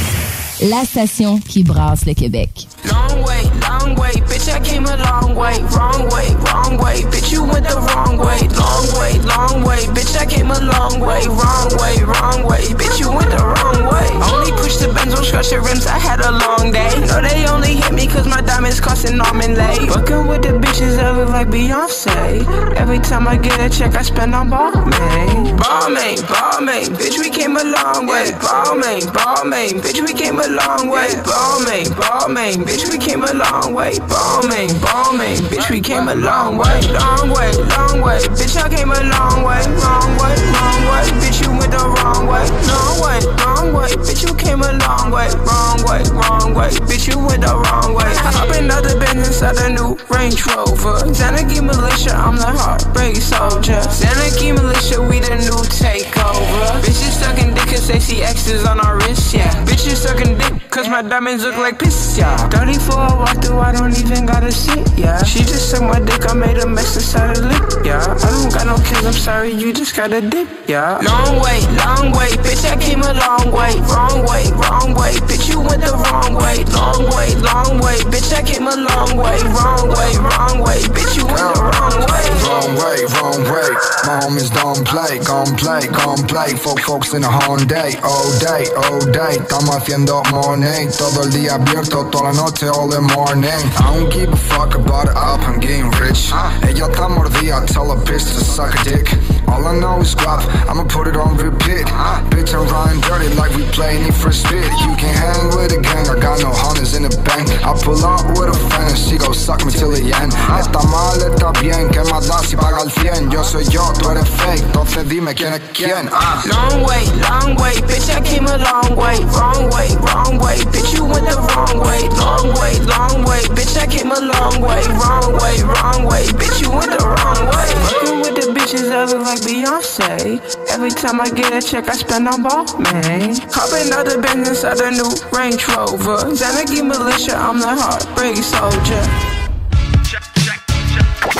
La station qui brasse le Québec. Long way, long way, bitch, I came a long way. Wrong way, wrong way, bitch, you went the wrong way. Long way, long way, bitch, I came a long way. Wrong way, wrong way, bitch, you went the wrong way. Only push the Benz on scratch the rims, I had a long day. No, they only hit me cause my diamonds costing arm and leg. Fucking with the bitches that look like Beyonce. Every time I get a check, I spend on Balmain. Balmain, Balmain, bitch, we came a long way. Balmain, Balmain, bitch, we came a long way. Balmain, Balmain, bitch, we came a long way. Balmain, Balmain, bitch, we came a long way. Long way, long way, bitch, I came a long way. Wrong way, wrong way, bitch, you went the wrong way. Long way, long way, bitch, you came a long way. Wrong way, wrong way, bitch, you went the wrong way. Hop in other business at a new Range Rover. Zanarchy Militia, I'm the heartbreak soldier. Zanarchy Militia, we the new takeover. Bitches sucking dick cause they see X's on our wrist, yeah. Bitches sucking cause my diamonds look like piss, yeah. 34 I walk through, I don't even gotta sit, yeah. She just sucked my dick, I made a mess inside her lip, yeah. I don't got no kids, I'm sorry, you just gotta dip, yeah. Long way, long way, bitch, I came a long way. Wrong way, wrong way, bitch, you went the wrong way. Long way, long way, bitch, I came a long way. Wrong way, wrong way, bitch, you went the wrong way. Wrong way, wrong way. My homies don't play, gon' play, gon' play. Folk, folks in a Hyundai, all day, all day. Estamos haciendo money, todo el día abierto, toda la noche, all the morning. I don't give a fuck about it up, I'm getting rich. Ella está mordida, tell a bitch to suck a dick. All I know is guap, I'ma put it on repeat. Bitch, I'm riding dirty like we play Need for Speed. You can hang with the gang, I got no hunters in the bank. I pull up with a friend and she go suck me till the end. Está mal, está bien, que más da si paga el 100? Yo soy yo, tú eres fake, entonces dime quién es quién. Ah. Long way, long way, bitch, I came a long way. Wrong way, wrong way, bitch, you went the wrong way. Long way, long way, Bitch, I came a long way, wrong way, wrong way. Bitch, you went the wrong way. Fucking with the bitches that look like Beyonce. Every time I get a check, I spend on ball, man. Hopping out the business of the new Range Rover. Zanagi Militia, I'm the heartbreak soldier.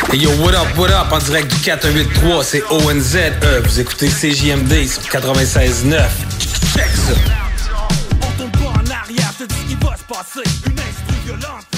Hey yo, what up, what up, en direct du 483, c'est ONZ. Euh, vous écoutez CJMD sur 96.9. Check ça. On tourne pas en arrière, je te dis ce qui va se passer. Une instru violentée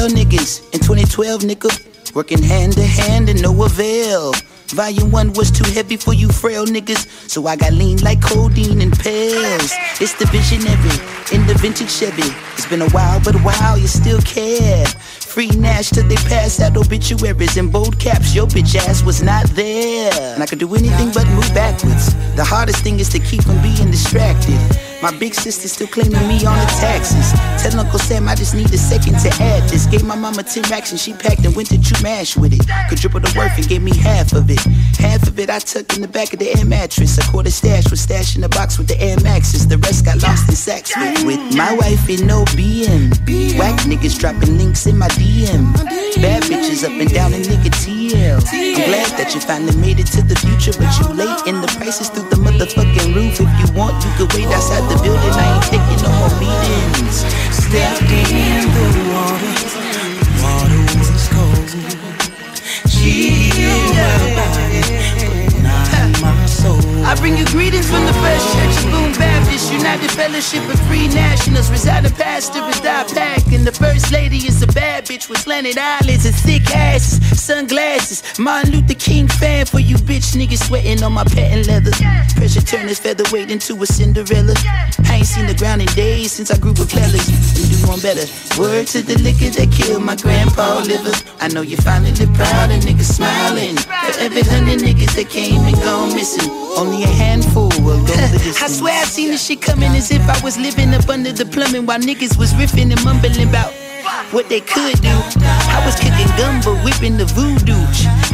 Tried niggas in 2012, nigga. Working hand to hand and no avail. Volume 1 was too heavy for you frail niggas, so I got lean like codeine and pills. It's the visionary in the vintage Chevy. It's been a while, but wow, you still care. Free Nash till they pass out obituaries in bold caps. Your bitch ass was not there. And I could do anything but move backwards. The hardest thing is to keep from being distracted. My big sister still claiming me on the taxes. Tell Uncle Sam I just need a second to add this. Gave my mama 10 racks and she packed and went to chew mash with it. Could triple the worth and gave me half of it. Half of it I tucked in the back of the air mattress. A quarter stash was stashed in the box with the Air Maxes. The rest got lost in sacks with, with my wife in no BM. Whack niggas dropping links in my DM. Bad bitches up and down in nigga TL. I'm glad that you finally made it to the future, but you late in the prices through the motherfucking roof. If you want, you could wait outside the building. I ain't taking no more meetings. Stepped in the water, water was cold. Chill my I bring you greetings from the First Church of Boom Baptist, United Fellowship of Free Nationals. Residing pastor is Doc Pack, and the First Lady is a bad bitch with slanted eyelids and thick asses, sunglasses. Martin Luther King fan for you bitch niggas sweating on my patent leather. Pressure turn this featherweight into a Cinderella. I ain't seen the ground in days since I grew with Clellers. You do one better. Word to the liquor that killed my grandpa liver. I know you finally proud and niggas smiling. For every hundred niggas that came and gone missing, only a handful will go the distance. I swear I seen this shit coming as if I was living up under the plumbing while niggas was riffing and mumbling about what they could do. I was kicking gumbo, whipping the voodoo.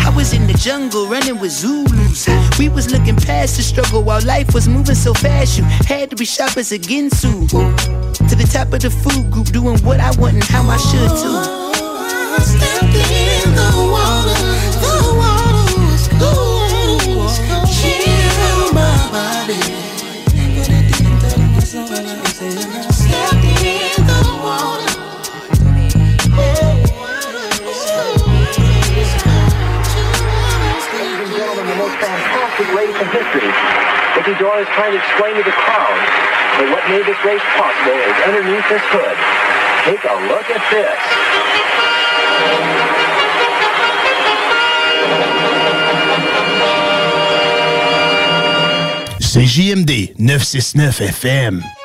I was in the jungle running with Zulus. We was looking past the struggle while life was moving so fast. You had to be sharp as a Ginsu. To the top of the food group, doing what I want and how I should too. Dore is trying to explain to the crowd that what made this race possible is underneath this hood. Take a look at this. C'est JMD 969 FM.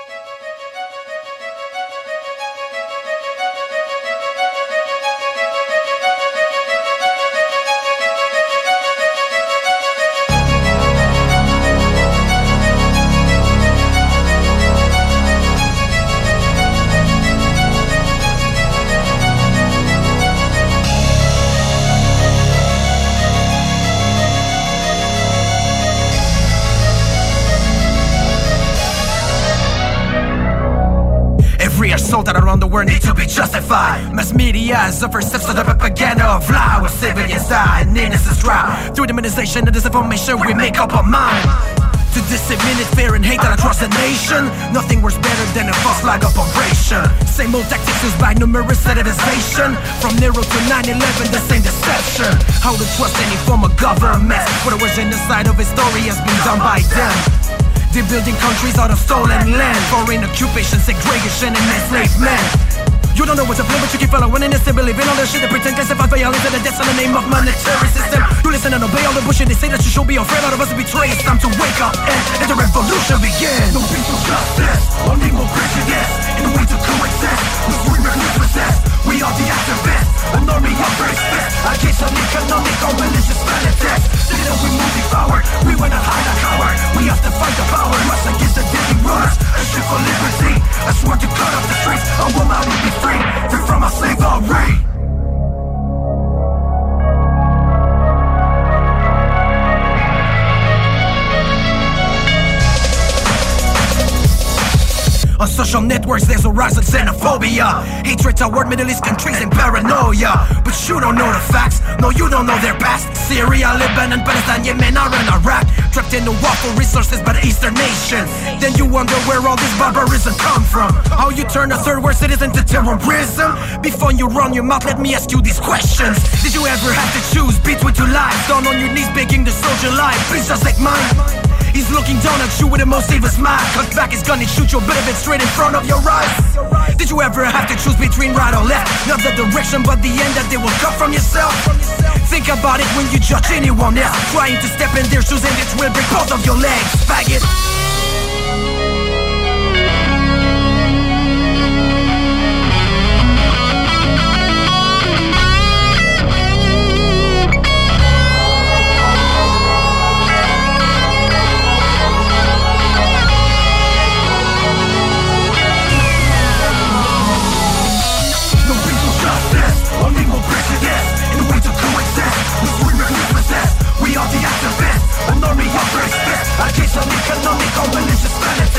To. Mass media is the first steps to the propaganda of lie where civilians die and innocents drown. Through demonization and disinformation, we make up our mind. To disseminate fear and hate that across the nation. Nothing works better than a false flag operation. Same old tactics used by numerous civilization. From Nero to 9-11, the same deception. How to trust any form of government? Where the genocide of history has been done by them. They're building countries out of stolen land. Foreign occupation, segregation, and enslavement You don't know what's a play, but you keep following and still believing all the shit They pretend classify violence and the deaths in the name of monetary system. You listen and obey all the bullshit They say that you should be afraid of. Us will betray It's time to wake up and let the revolution begin. No peace, no justice, only more prejudice In the way to coexist. With we recluse possess We are the activists Annoy I guess I'm economic or religious we move We to hide We have to fight the power Must against the A for liberty I swear to cut off the streets I free Free from slavery social networks, there's a rise of xenophobia. Hatred toward Middle East countries and paranoia. But you don't know the facts, no, you don't know their past. Syria, Lebanon, Palestine, Yemen, Iran, Iraq. Trapped in the war for resources by the Eastern nation. Then you wonder where all this barbarism come from. How you turn a third world citizen to terrorism? Before you run your mouth, let me ask you these questions. Did you ever have to choose between two lives? Down on your knees begging the soldier life, please just take mine. He's looking down at you with a most evil smile. Cut back his gun and shoot your bit of it straight in front of your eyes. Did you ever have to choose between right or left? Not the direction, but the end that they will cut from yourself. Think about it when you judge anyone else. Trying to step in their shoes and it will break both of your legs. Faggot.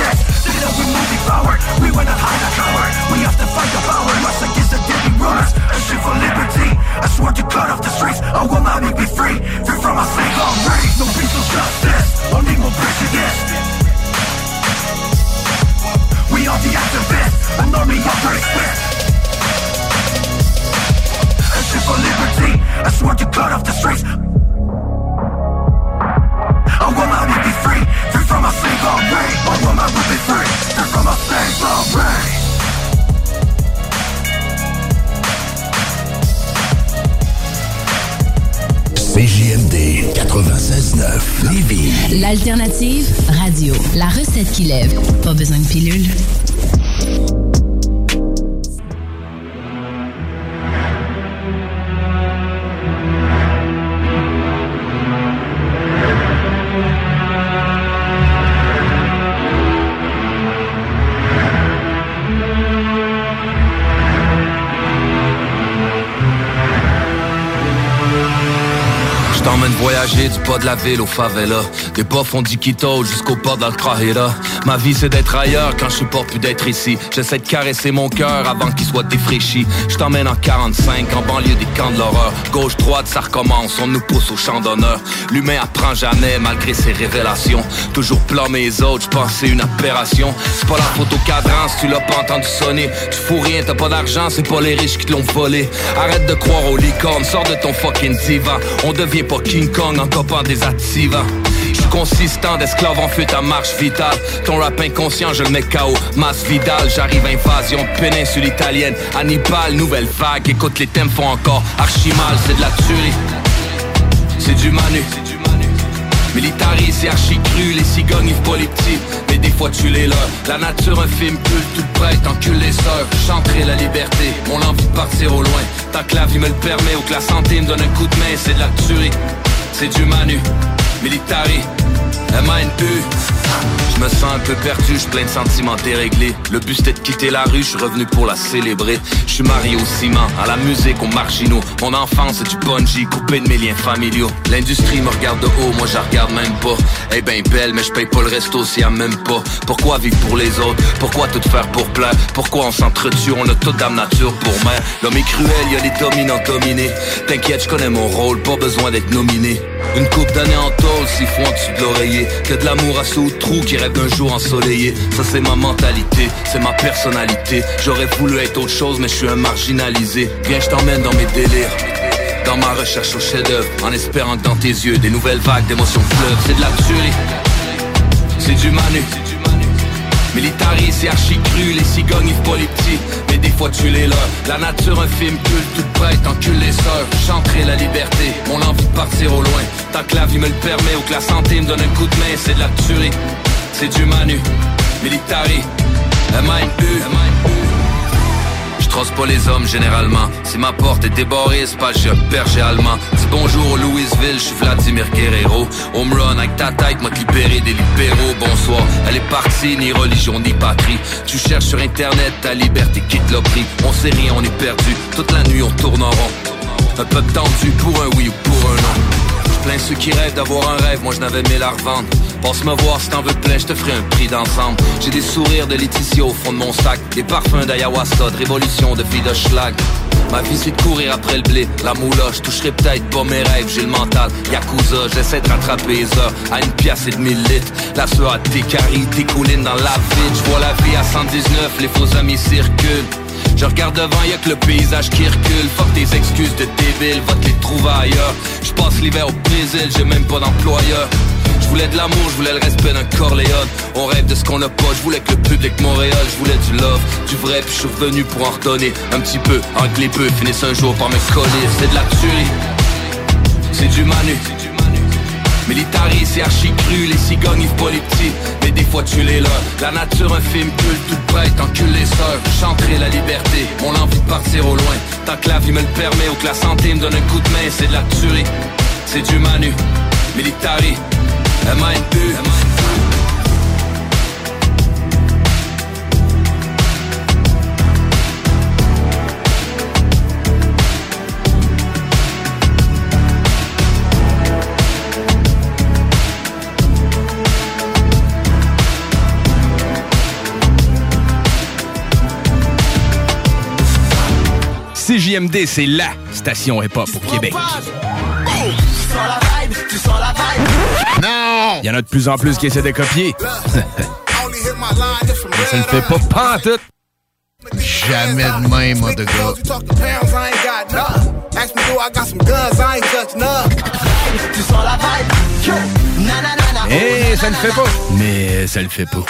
Fanatics Say that we move forward, we not hide or cower We have to fight the power, rush against the deadly rulers And shoot for liberty, I swear to cut off the streets I will not be free, free from a slave race No peaceful justice, only more prejudice. We are the activists, an army of respect and shit for liberty. I swear to cut off the streets. I will will be free from a single ray. I will my will be free, free from a single ray. CJMD 96.9 Lévis. L'alternative radio. La recette qui lève. Pas besoin de pilule. Du pas de la ville au favela. Des bas font du Quito jusqu'au port d'Altrajera Ma vie c'est d'être ailleurs quand je supporte plus d'être ici. J'essaie de caresser mon cœur avant qu'il soit défraîchi. Je t'emmène en 45 en banlieue des camps de l'horreur. Gauche droite ça recommence, on nous pousse au champ d'honneur. L'humain apprend jamais malgré ses révélations. Toujours blâmer les autres, je pense c'est une aberration. C'est pas la photo cadran tu l'as pas entendu sonner. Tu fous rien, t'as pas d'argent, c'est pas les riches qui te l'ont volé. Arrête de croire aux licornes, sors de ton fucking divan. On devient pas King Kong en copant des activas. Je suis consistant d'esclave en fuite à marche vitale. Ton rap inconscient je le mets KO Masse Vidal J'arrive invasion péninsule italienne. Hannibal nouvelle vague Écoute les thèmes font encore archi mal C'est de la tuerie. C'est du manu. Militari, c'est archi cru, les cigognes, ils pas les petits, mais des fois tu les leurs. La nature, un film culte, toute prête, encule les sœurs. Chanterai la liberté, mon envie de partir au loin. Tant que la vie me le permet ou que la santé me donne un coup de main, c'est de la tuerie, c'est du manu. Militari, MANU. Je me sens un peu perdu, je plein de sentiments déréglés. Le but c'était de quitter la rue, je suis revenu pour la célébrer. Je suis marié au ciment, à la musique, aux marginaux. Mon enfance c'est du bungee, coupé de mes liens familiaux. L'industrie me regarde de haut, moi je regarde même pas. Eh ben belle, mais je paye pas le resto s'il y même pas. Pourquoi vivre pour les autres? Pourquoi tout faire pour plaire? Pourquoi on s'entretue? On a toute dame nature pour mère. L'homme est cruel, y a les dominants dominés. T'inquiète, je connais mon rôle, pas besoin d'être nominé. Une coupe d'années en tôle, s'il faut en dessous de l'oreiller. Que de l'amour à sous trou qui rêve d'un jour ensoleillé. Ça c'est ma mentalité, c'est ma personnalité. J'aurais voulu être autre chose, mais je suis un marginalisé. Viens, je t'emmène dans mes délires. Dans ma recherche au chef-d'œuvre, en espérant que dans tes yeux, des nouvelles vagues d'émotions fleuves. C'est de la c'est du manu. Militari, c'est archi cru, les cigognes, ils pas les petits, mais des fois tu les leurs. La nature, un film culte, toute prête, encule les sœurs. Chanterai la liberté, mon envie de partir au loin. Tant que la vie me le permet ou que la santé me donne un coup de main, c'est de la tuerie, c'est du manu. Militari, MANU, Je trosse pas les hommes généralement. Si ma porte est débarrée, c'est pas un berger allemand. Dis bonjour au Louisville, je suis Vladimir Guerrero. Home run avec ta tête, m'a libéré des libéraux. Bonsoir, elle est partie, ni religion ni patrie. Tu cherches sur internet, ta liberté quitte le prix. On sait rien, on est perdu. Toute la nuit, on tourne en rond. Un peu tendu pour un oui ou pour un non. Plein ceux qui rêvent d'avoir un rêve, moi je n'avais mis la revendre. Passe me voir si t'en veux plein, je te ferai un prix d'ensemble. J'ai des sourires de Laetitia au fond de mon sac, des parfums d'ayahuasca, de révolution, de vie de schlag. Ma vie c'est de courir après le blé, la moula, je toucherai peut-être pas mes rêves, j'ai le mental, Yakuza, j'essaie de rattraper les heures à une pièce et demi litres. La sueur des caries, des dans la vide, je vois la vie à 119, les faux amis circulent. Je regarde devant, y'a que le paysage qui recule. Fuck tes excuses de débile, va te les trouver ailleurs. Je passe l'hiver au Brésil, j'ai même pas d'employeur. Je voulais de l'amour, je voulais le respect d'un Corléone. On rêve de ce qu'on a pas, je voulais que le public Montréal, je voulais du love, du vrai, puis je suis revenu pour en redonner un petit peu. Les peu finissent un jour par me coller. C'est de la tuerie, c'est du manu. Militari, c'est archi cru, les cigognes, ils pas les petits, mais des fois tu les là. La nature, un film culte, toute prête, encule les sœurs, chanterai la liberté, mon envie de partir au loin. Tant que la vie me le permet ou que la santé me donne un coup de main, c'est de la tuerie, c'est du manu. Militari, M-A-N-U. CJMD, c'est LA station hip-hop au Québec. Non! Il y en a de plus en plus qui essaient de copier. Mais ça ne fait pas pantoute. Jamais de même, mon de gars. Ask me, do I got some guns? I ain't touch none. Tu sens la vibe? Yo, na na na na. Eh, ça ne fait pas. Mais ça le fait pas.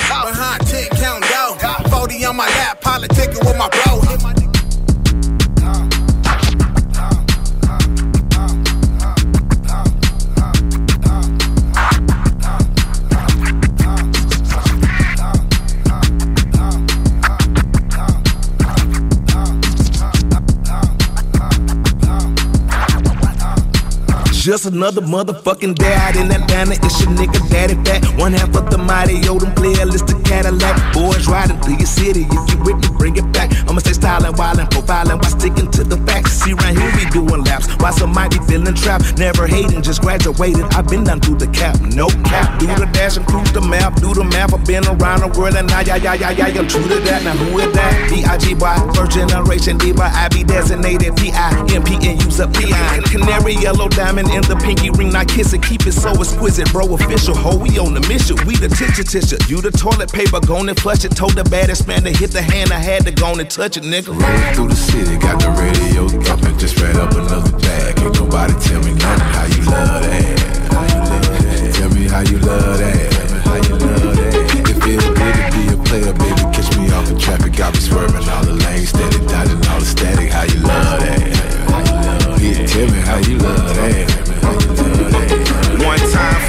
Just another motherfucking dad in Atlanta. It's your nigga daddy fat. One half of the mighty Odom playlist to Cadillac. Boys riding through your city. If you with me, bring it back. I'ma stay styling, wildin', profiling while sticking to the facts. See, right here we doing laps. While some might be feeling trapped. Never hating, just graduated. I've been down through the cap. No cap. Do the dash and cruise the map. Do the map. I've been around the world and now, yeah, yeah, yeah, yeah. I'm true to that. Now who is that? B.I.G. boy. First generation diva. I be designated P.I.M.P. and use a P.I. Canary yellow diamond in the pinky ring. Not kiss it. Keep it so exquisite, bro. Official. Ho, we on the mission. We the tissue tissue. You the toilet paper. Gone and flush it. Told the baddest man to hit the hand. I had to go and touch it, nigga. Rolling through the city, got the radio thumping, just ran up another bag. Ain't nobody tell me nothing. How you love that? How you love that? Tell me how you love that. It feel good to be a player, baby. Catch me off in traffic, got me swerving all the lanes, steady dodging all the static. How you love that? How you love that? Tell me how you love that.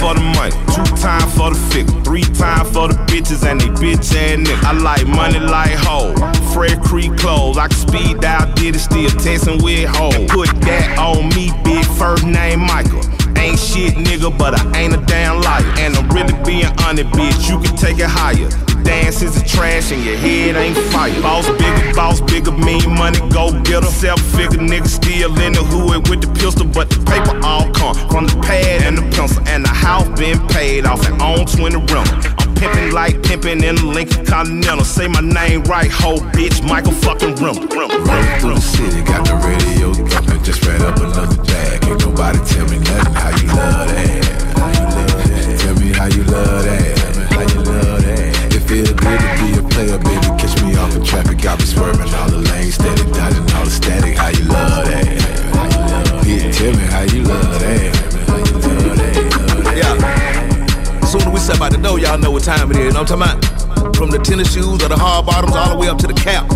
For the money, two time for the figure, three time for the bitches and they bitch and nigga. I like money like hoe, Fred Creek clothes. I can speed down, did it still testing with hoes. Put that on me, big first name Michael. Ain't shit, nigga, but I ain't a damn liar. And I'm really being honest, bitch. You can take it higher. Dance is a trash and your head ain't fire. Boss bigger, boss bigger, mean money, go get 'em. Self figure, nigga, still in the hood with the pistol, but the paper all come from the pad and the pencil. And the house been paid off and on 20 rental. I'm pimping like pimping in the Lincoln Continental. Say my name right, ho, bitch, Michael fucking Rimmel. Rolling through the city, got the radio just ran up another bag. Ain't nobody tell me nothing. How Tell me how you love that. How you love that? It feel good to be a player, baby. Catch me off in traffic, got me swerving all the lanes, steady dodging all the static. How you love that? That? Tell me how you love that. Yeah. Soon as we step out the door, y'all know what time it is. I'm talking? From the tennis shoes or the hard bottoms all the way up to the cap.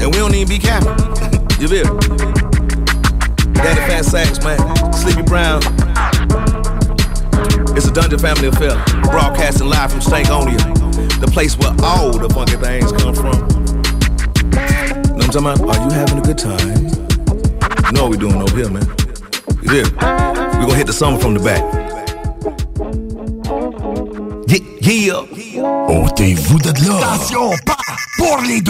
And we don't even be capping. you feel? Daddy Fat Sacks, man. Sleepy Brown. It's a Dungeon Family affair. Broadcasting live from Stankonia, the place where all the funky things come from. Know what I'm talking about? Are you having a good time? You know what we doing over here, man. You hear? We gonna hit the summer from the back. Yeah, yeah. Ôtez-vous de là. Attention, pas pour les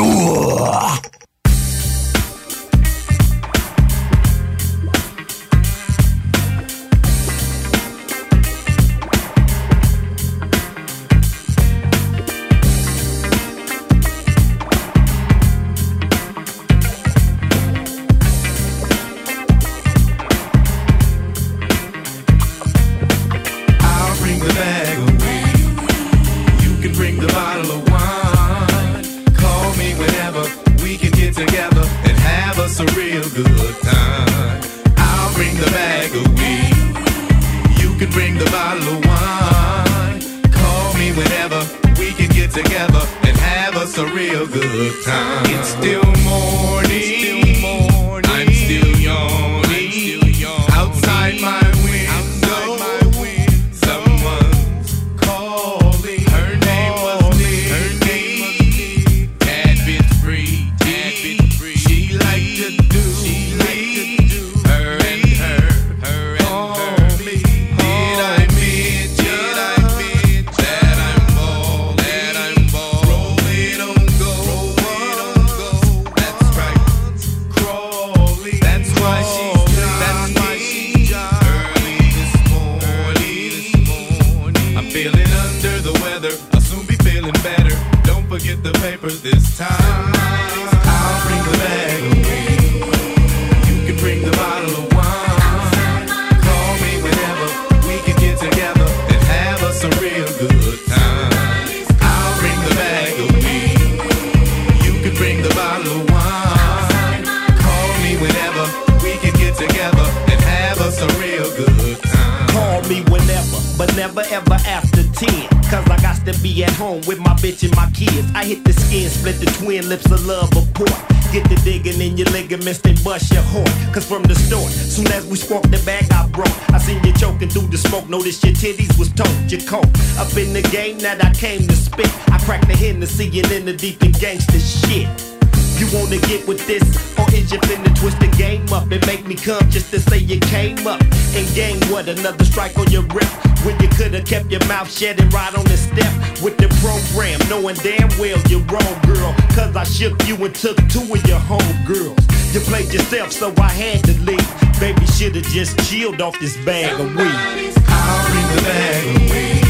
shed right on the step with the program, knowing damn well you're wrong, girl. Cause I shook you and took two of your homegirls. You played yourself, so I had to leave. Baby should've just chilled off this bag of weed. I'll bring the bag of weed.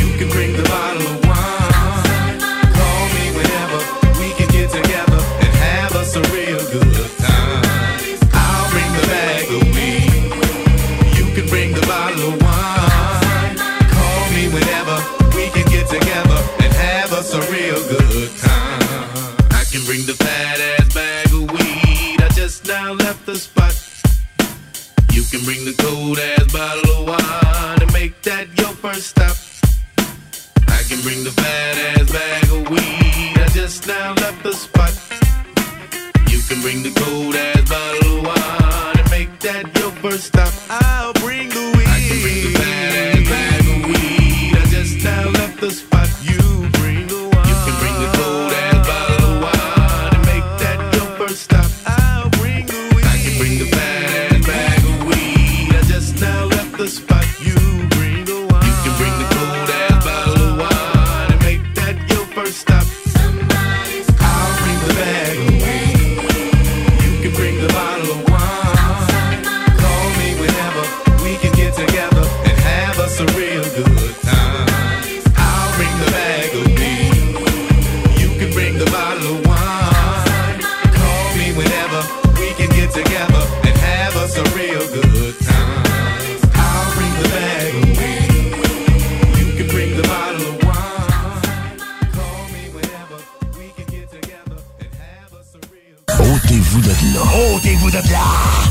You can bring the bottle of wine. vous de là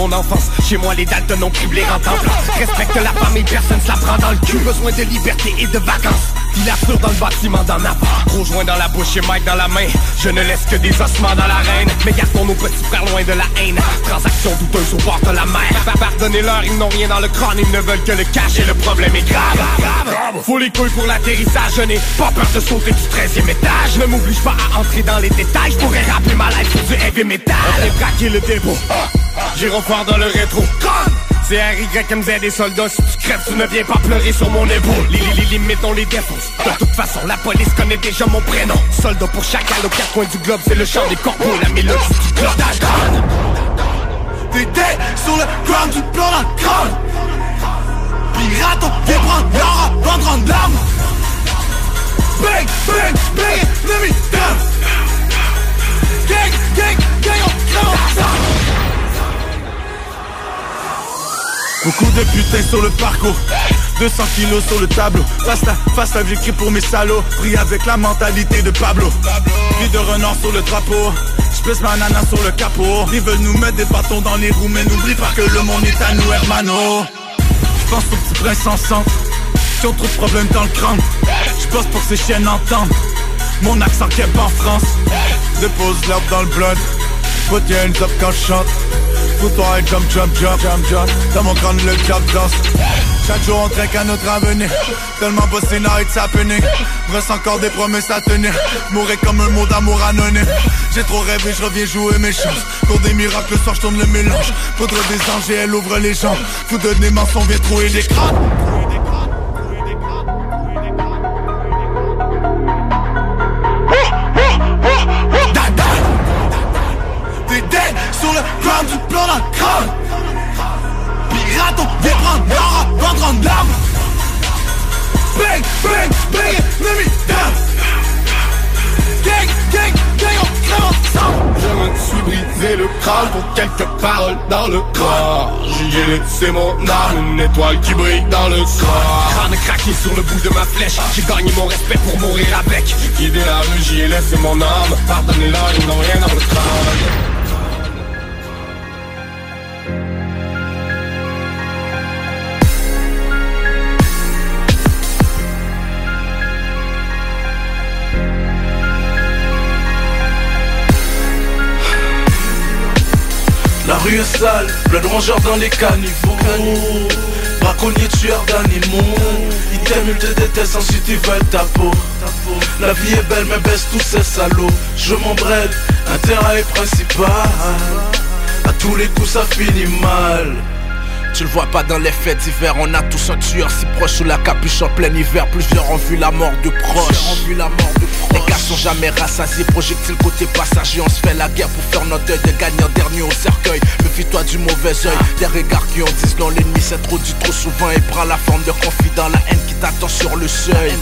mon enfance. Chez moi les Dalton ont criblé en temple Respecte la famille, personne se la prend dans le cul. Besoin de liberté et de vacances. Il assure dans le bâtiment d'en avant. Gros joint dans la bouche et Mike dans la main. Je ne laisse que des ossements dans l'arène. Mais gardons nos petits frères loin de la haine. Transaction douteuse au bord de la mer. Pardonnez-leur, ils n'ont rien dans le crâne. Ils ne veulent que le cash et le problème est grave. Faut les couilles pour l'atterrissage. Je n'ai pas peur de sauter du 13 e étage. Ne m'oblige pas à entrer dans les détails. Je pourrais rappeler ma life sur du heavy metal. Allez braquer le dépôt. Ah. Gyrophare dans le rétro. C'est Harry Greg qui des soldats. Si tu crèves, tu ne viens pas pleurer sur mon épaule. Les, les, les les défonce. De ah. toute façon, la police connaît déjà mon prénom. Soldat pour chacun, aux quatre coins du globe, c'est le chant des corbeaux, la mélodie du clope. T'es dead sur le ground, tu plan la crâne. Pirate, viens prendre l'or, en dame. Bang, bang, bang, let me down. Gang, gang, gang, on crève Beaucoup de putains sur le parcours. 200 kilos sur le tableau. Fast à fast à j'écris pour mes salauds. Pris avec la mentalité de Pablo. Vie de renard sur le drapeau. J'pèse ma nana sur le capot. Ils veulent nous mettre des bâtons dans les roues Mais n'oublie pas que le monde est à nous hermano. J'pense aux petits princes ensemble Qui ont trop problèmes dans le crâne. J'bosse pour que ces chiennes entendent. Mon accent keb en France. Dépose l'herbe dans le blood. Put your hands up quand je Fous-toi et jump, jump, jump, jump, jump. Dans mon crâne le cap danse Chaque jour on trinque à notre avenir. Tellement bossé now it's happening Reste encore des promesses à tenir. Mourir comme un mot d'amour anonyme. J'ai trop rêvé, je reviens jouer mes chances. Pour des miracles, le soir je tourne le mélange. Faudre des anges et elle ouvre les jambes. De démence, on vient trouver des crânes dans le corps. J'y ai laissé mon âme, une étoile qui brille dans le corps. Crâne craqué sur le bout de ma flèche. J'ai gagné mon respect pour mourir avec. Guider la rue, j'y ai laissé mon âme. Pardonnez-leur, ils n'ont rien dans le crâne Est sale, plein de dans les caniveaux. Braconnier tueur d'animaux. Ils t'aiment, ils te détestent, ensuite ils veulent ta peau. La vie est belle mais baisse tous ces salauds. Je m'embraide, intérêt principal. À tous les coups ça finit mal Tu le vois pas dans les fêtes d'hiver, on a tous un tueur si proche sous la capuche en plein hiver. Plusieurs ont vu la mort de proche. vu la mort de proche. Les gars sont jamais rassasiés, projectile côté passager. On se fait la guerre pour faire notre deuil de gagnant dernier au cercueil. Méfie-toi du mauvais oeil, des regards qui ont disent non, l'ennemi c'est trop dit trop souvent et prend la forme de confident. La haine qui t'attend sur le seuil.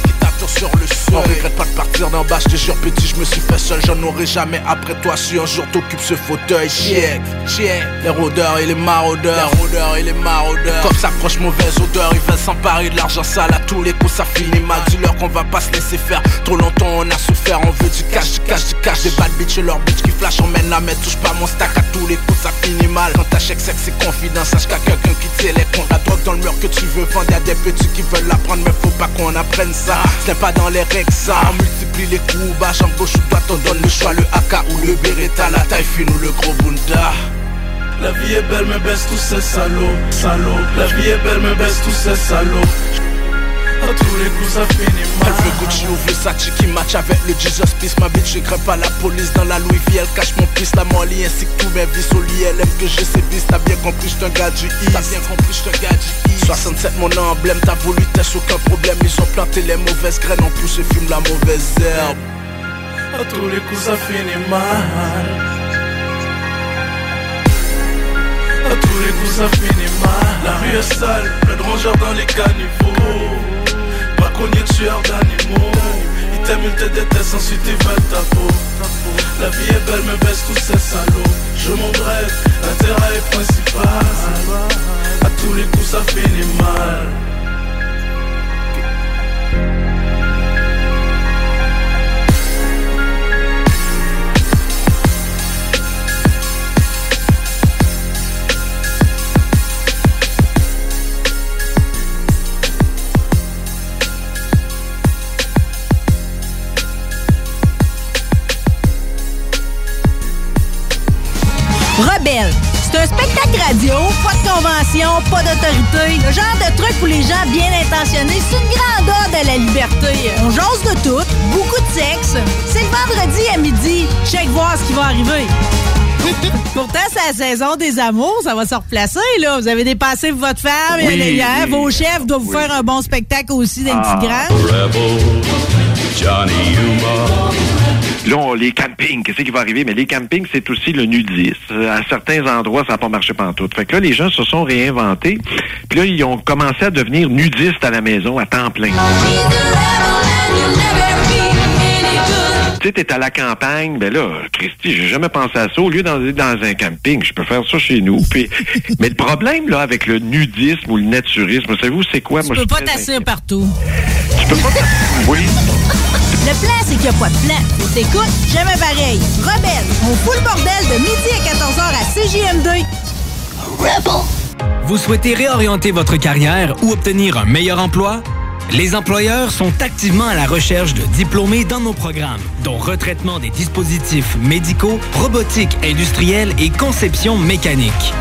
Sur le. On regrette pas de partir d'en bas, je te jure petit, je me suis fait seul. J'en aurai jamais après toi si un jour t'occupes ce fauteuil. Check, check. Les rôdeurs et les maraudeurs. Les rôdeurs et les maraudeurs. Comme s'approche mauvaise odeur, ils veulent s'emparer de l'argent sale. À tous les coups, ça finit mal. Dis-leur qu'on va pas se laisser faire. Trop longtemps, on a souffert. On veut du cash, du cash, du cash. Des bad bitch et leurs bitch qui flash. On mène la main, touche pas mon stack. À tous les coups, ça finit mal. Quand t'achètes sexe, c'est confident. Sache a quelqu'un qui comptes. La drogue dans le mur que tu veux vendre. Y'a des petits qui veulent l'apprendre, mais faut pas qu'on apprenne ça. C'est pas dans les ça. On multiplie les coups bas. Jambe gauche ou droite, on donne le choix. Le AK ou le Beretta. La taille fine ou le gros bunda. La vie est belle mais baisse tous ces salauds, salauds La vie est belle mais baisse tous ces salauds À tous les coups ça finit mal. Elle veut Gucci ou Versace qui match avec le Jesus Peace Ma bitch je crée pas la police dans la Louis V Elle cache mon piste, la molly ainsi que tous mes vies au lit. Elle aime que j'ai ses bis, t'as bien compris j'suis un gars du East. T'as bien compris j'suis un gars du East. 67 mon emblème, t'as voulu test aucun problème. Ils ont planté les mauvaises graines, en plus ils fument la mauvaise herbe. À tous les coups ça finit mal. À tous les coups ça finit mal. La rue est sale, plein de rongeurs dans les caniveaux Braconnier tueur d'animaux. Ils t'aiment, ils te détestent, ensuite ils veulent ta peau. La vie est belle mais baisse tous ces salauds. Je m'embraye, l'intérêt est principal. À tous les coups ça finit mal Rebelle. C'est un spectacle radio, pas de convention, pas d'autorité. Le genre de truc pour les gens bien intentionnés. C'est une grande ode à la liberté. On jase de tout, beaucoup de sexe. C'est le vendredi à midi. Check voir ce qui va arriver. Pourtant, c'est la saison des amours, ça va se replacer, là. Vous avez dépassé votre femme, Oui, et hier, oui. vos chefs doivent vous faire un bon spectacle aussi d'un Ah. petit grand. Johnny Là, on- les campings, qu'est-ce qui va arriver? Mais les campings, c'est aussi le nudisme. Euh, À certains endroits, ça n'a pas marché pantoute. Fait que là, les gens se sont réinventés. Puis là, ils ont commencé à devenir nudistes à la maison à temps plein. Tu sais, t'es à la campagne, ben là, Christy, j'ai jamais pensé à ça. Au lieu d'aller dans un camping, je peux faire ça chez nous. Puis, mais le problème, là, avec le nudisme ou le naturisme, savez-vous, c'est quoi? Tu Moi, peux pas t'asseoir partout. Tu peux pas Oui. Le plan, c'est qu'il n'y a pas de plan. Faut t'écoute, jamais pareil. Rebelle, on fout le bordel de midi à 14h à CJM2. Vous souhaitez réorienter votre carrière ou obtenir un meilleur emploi? Les employeurs sont activement à la recherche de diplômés dans nos programmes, dont retraitement des dispositifs médicaux, robotique industrielle et conception mécanique.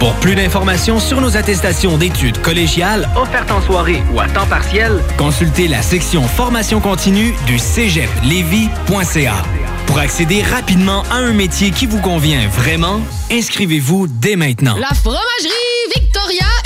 Pour plus d'informations sur nos attestations d'études collégiales offertes en soirée ou à temps partiel, consultez la section formation continue du cégeplevy.ca. Pour accéder rapidement à un métier qui vous convient vraiment, inscrivez-vous dès maintenant. La fromagerie Victoria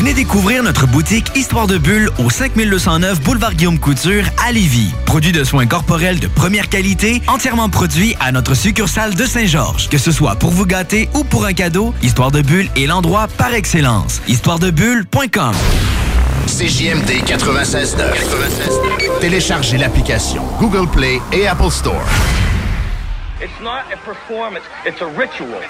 Venez découvrir notre boutique Histoire de Bulle au 5209 Boulevard Guillaume Couture à Lévis. Produit de soins corporels de première qualité, entièrement produit à notre succursale de Saint-Georges. Que ce soit pour vous gâter ou pour un cadeau, Histoire de Bulle est l'endroit par excellence. Histoiredebulle.com CJMD 96.9. Téléchargez l'application Google Play et Apple Store. It's not a performance, it's a ritual.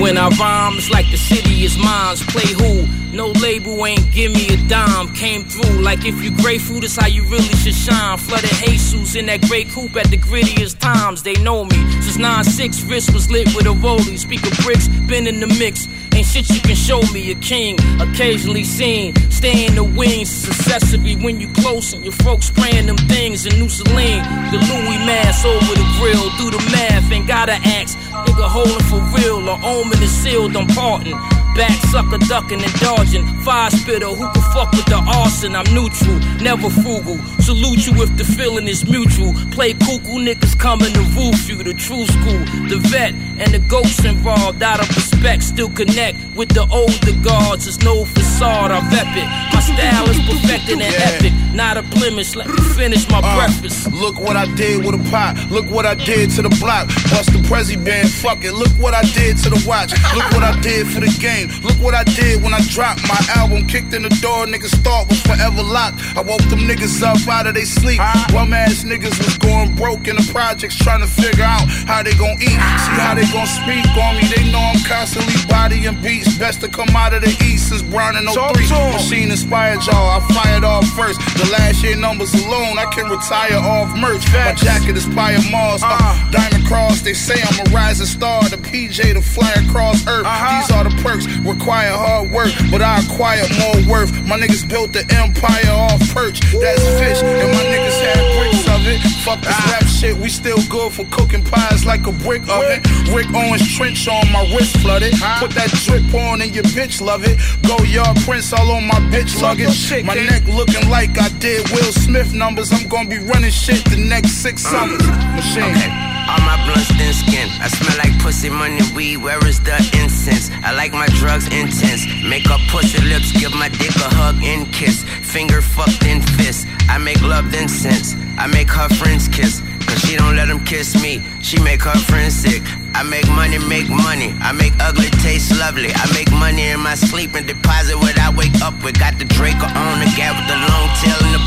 When I rhyme, it's like the city is mine. Play who? No label ain't give me a dime. Came through like if you grateful, that's how you really should shine. Flooded Jesus in that great coupe at the grittiest times. They know me since 9-6, wrist was lit with a rollie. Speaker bricks, been in the mix. Ain't shit you can show me a king. Occasionally seen, stay in the wings. It's accessory when you close and your folks spraying them things in New Celine. The Louis mask over the grill, do the math, ain't gotta ask. Nigga holding for real, or omen is sealed, I'm parting. Back sucker ducking and dodging. Fire spitter, who can fuck with the arson? I'm neutral, never frugal. Salute you if the feeling is mutual. Play cuckoo niggas coming to roof you. The true school, the vet, and the ghosts involved. Out of respect, still connect with the older guards. It's no facade, I've epic. My style is perfected and epic. Not a blemish, let me finish my uh, breakfast. Look what I did with a pot. Look what I did to the block. Bust the Prezi band, fuck it. Look what I did to the watch. Look what I did for the game. Look what I did when I dropped my album. Kicked in the door, niggas thought was forever locked. I woke them niggas up out of their sleep. Bum ass niggas was going broke in the projects trying to figure out how they gon' eat. See how they gon' speak on me. They know I'm constantly bodying beats. Best to come out of the east since Brown and 03. Machine inspired y'all. I fired off first. The last year numbers alone, I can retire off merch. My jacket is Pire Mars. Uh, Diamond Cross, they say I'm a rising star. The PJ to fly across earth. These are the perks. Require hard work, but I acquire more worth. My niggas built the empire off perch. That's fish, and my niggas had bricks of it. Fuck this rap shit, we still good for cooking pies like a brick oven. Rick Owens trench on my wrist flooded. Put that drip on and your bitch love it. Go yard prints all on my bitch luggage. My neck looking like I did Will Smith numbers. I'm gonna be running shit the next six summers. Machine. All my blunts thin skin. I smell like pussy, money, weed. Where is the incense? I like my drugs intense. Make up pussy lips, give my dick a hug and kiss. Finger fucked in fist. I make love then sense. I make her friends kiss. Cause she don't let them kiss me. She make her friends sick. I make money, make money. I make ugly taste lovely. I make money in my sleep and deposit what I wake up with. Got the Draco on the gap with the long tail in the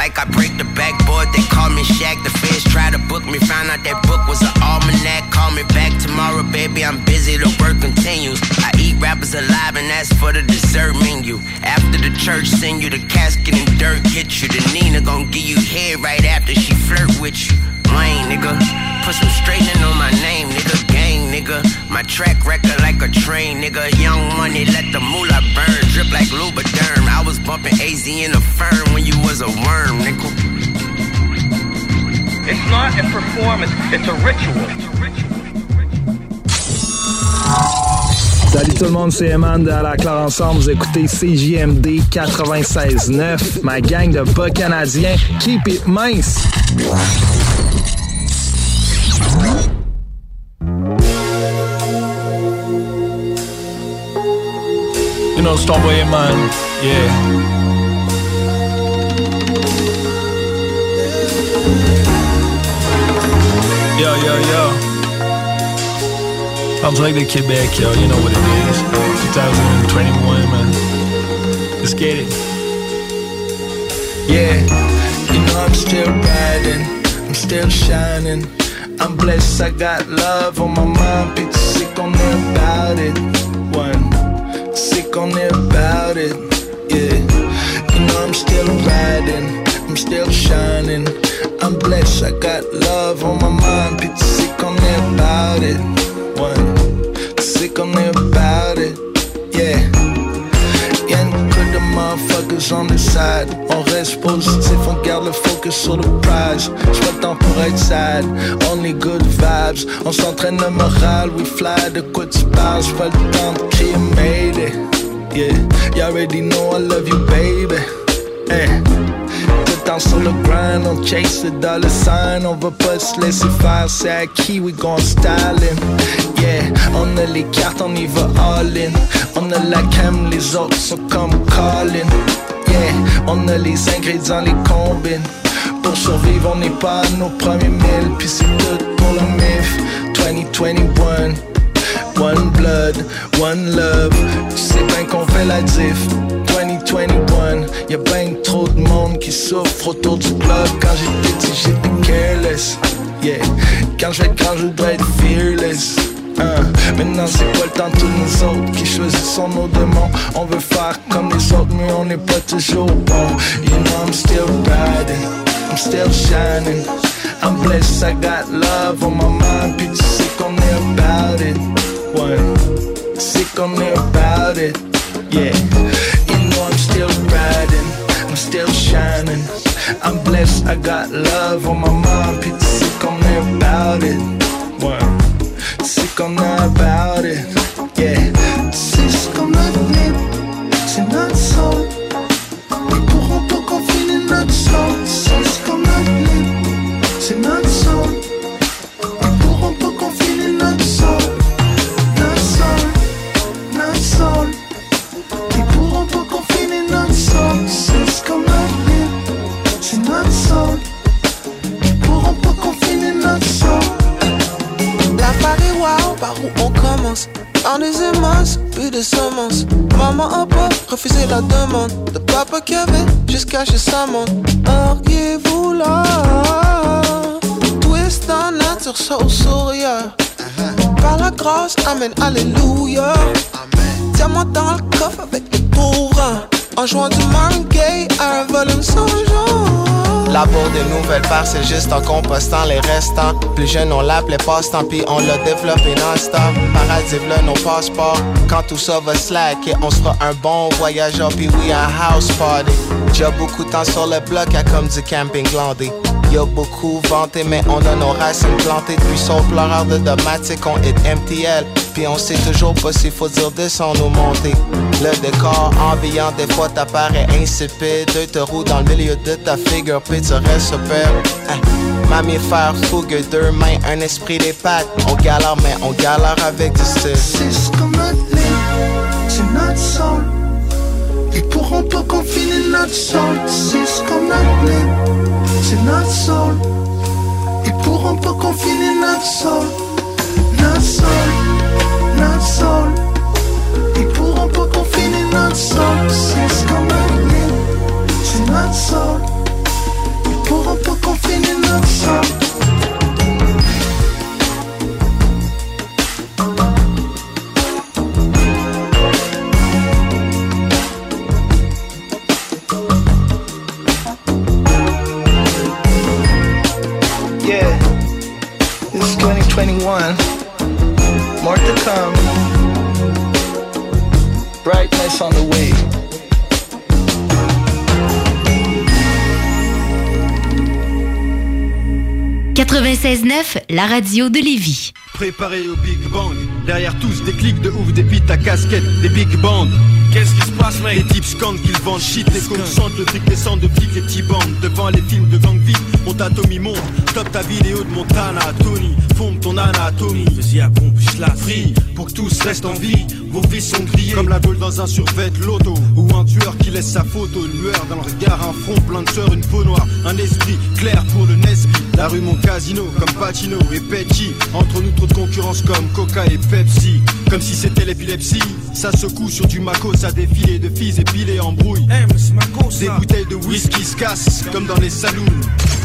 like I break the backboard. They call me Shaq. The feds try to book me. Found out that book was an almanac. Call me back tomorrow, baby. I'm busy. The work continues. I eat rappers alive, and that's for the dessert menu. After the church, send you the casket and dirt. Hit you. The Nina gon' give you head right after she flirt with you. Wayne, nigga. Put some straightening on my name, nigga. Gang, nigga. My track record like a train, nigga. Young money, let the moolah burn. Drip like Lubriderm. I was bumping AZ in the firm when you was a worm, nigga. It's not a performance, it's a ritual. Salut tout le monde, c'est Eman de À la Claire Ensemble. Vous écoutez CJMD 96.9, ma gang de bas canadiens. Keep it mince! You know, Starboy man, yeah. Yo, yo, yo. I'm like the Quebec, yo. You know what it is. 2021, man. Let's get it. Yeah, you know I'm still riding, I'm still shining. I'm blessed, I got love on my mind, bitch, sick on it about it. Sick on it about it, yeah. You know I'm still riding, I'm still shining. I'm blessed, I got love on my mind, bitch, sick on it about it. One, sick on it about it, yeah. Motherfuckers on the side. On reste positif, on garde le focus sur le prize. J'suis pas temps pour être sad, only good vibes. On s'entraîne le moral, we fly, de quoi tu parles? J'pas le temps de crier Mayday. Yeah, you already know I love you, baby. Hey. Tout le temps sur le grind, on chase the dollar sign. On va pas se laisser faire, c'est acquis, we gon' styling. Yeah, on a les cartes, on y va all in. On a la cam, les autres sont comme. Yeah, on a les ingrédients, les combines. Pour survivre, on n'est pas nos premiers mille. Puis c'est tout pour le MIF 2021. One blood, one love. Tu sais bien qu'on fait la diff. 2021, y'a ben trop de monde qui souffre autour du bloc. Quand j'étais petit, j'étais careless. Yeah, quand je vais grand, je voudrais être fearless. Hein. Maintenant c'est pas le temps tous nous autres qui choisissons nos démons? On veut faire comme les autres mais on n'est pas toujours bon You know I'm still riding, I'm still shining I'm blessed, I got love on my mind Puis tu sais qu'on est about it One, c'est qu'on est about it Yeah, you know I'm still riding I'm still shining I'm blessed, I got love on my mind Puis tu sais qu'on est about it One c'est qu'on a about it, yeah. C'est ce qu'on a donné, c'est notre soul. Ils pourront pas confiner notre soul. C'est ce qu'on a donné, c'est notre soul. Paris, wow, par où on commence? En des émotions, plus de semences. Maman a pas refusé la demande. De papa Kevin jusqu'à chez sa montre. Auriez-vous là Twist en nature, so sourire? Par la grâce, amen, alléluia. Diamant dans le coffre avec les pauvres En jouant du Marvin Gaye à un volume sans genre Labor des nouvelles parts, c'est juste en compostant les restants. Plus jeune, on l'appelait passe-temps, puis on l'a développé non-stop. Paradis là nos passeports. Quand tout ça va slacker, on sera un bon voyageur, puis oui, un house party. J'ai beaucoup de temps sur le bloc, à comme du camping glandé. Y'a beaucoup vanté, mais on a nos racines plantées. Depuis son pleureur de domatique, on hit MTL. Puis on sait toujours pas s'il faut dire descendre ou monter. Le décor ambiant, des fois t'apparaît insipide. Deux te roues dans le milieu de ta figure, puis tu restes peur. Hein. Mammifère, fougue, deux mains, un esprit des pattes. On galère, mais on galère avec du style. C'est ce qu'on a c'est notre soul. Ils pourront pas confiner notre soul. C'est ce qu'on c'est notre sol. Ils pourront pas confiner notre sol. Notre sol, notre sol. Ils pourront pas confiner notre sol. C'est ce qu'on c'est notre sol. Ils pourront pas confiner notre sol. 21. More to come. Brightness on the way. « 96.9, la radio de Lévis. Préparé au Big Bang. Derrière tous des clics de ouf, des beats à casquette, des big bands. Qu'est-ce qui se passe, mec Les types scandent qu'ils vendent shit, les cons sentent le fric descend de flics, les petits bandes. Devant les films de gang vite, mon Tommy monte. Top ta vidéo de Montana, Tony. Fonde ton anatomie. Vas-y, à pompe, je la free. Pour que tous restent en vie, vos vies sont grillées. Comme la gueule dans un survêt loto. Ou un tueur qui laisse sa photo, une lueur dans le regard, un front plein de sueur, une peau noire. Un esprit clair pour le Nesby. La rue, mon casino, comme Pacino et Petty. Entre nous, trop de concurrence comme Coca et Pepsi. Comme si c'était l'épilepsie. Ça secoue sur du Mako, ça défilé de filles épilées en brouille. Des bouteilles de whisky se cassent comme dans les saloons.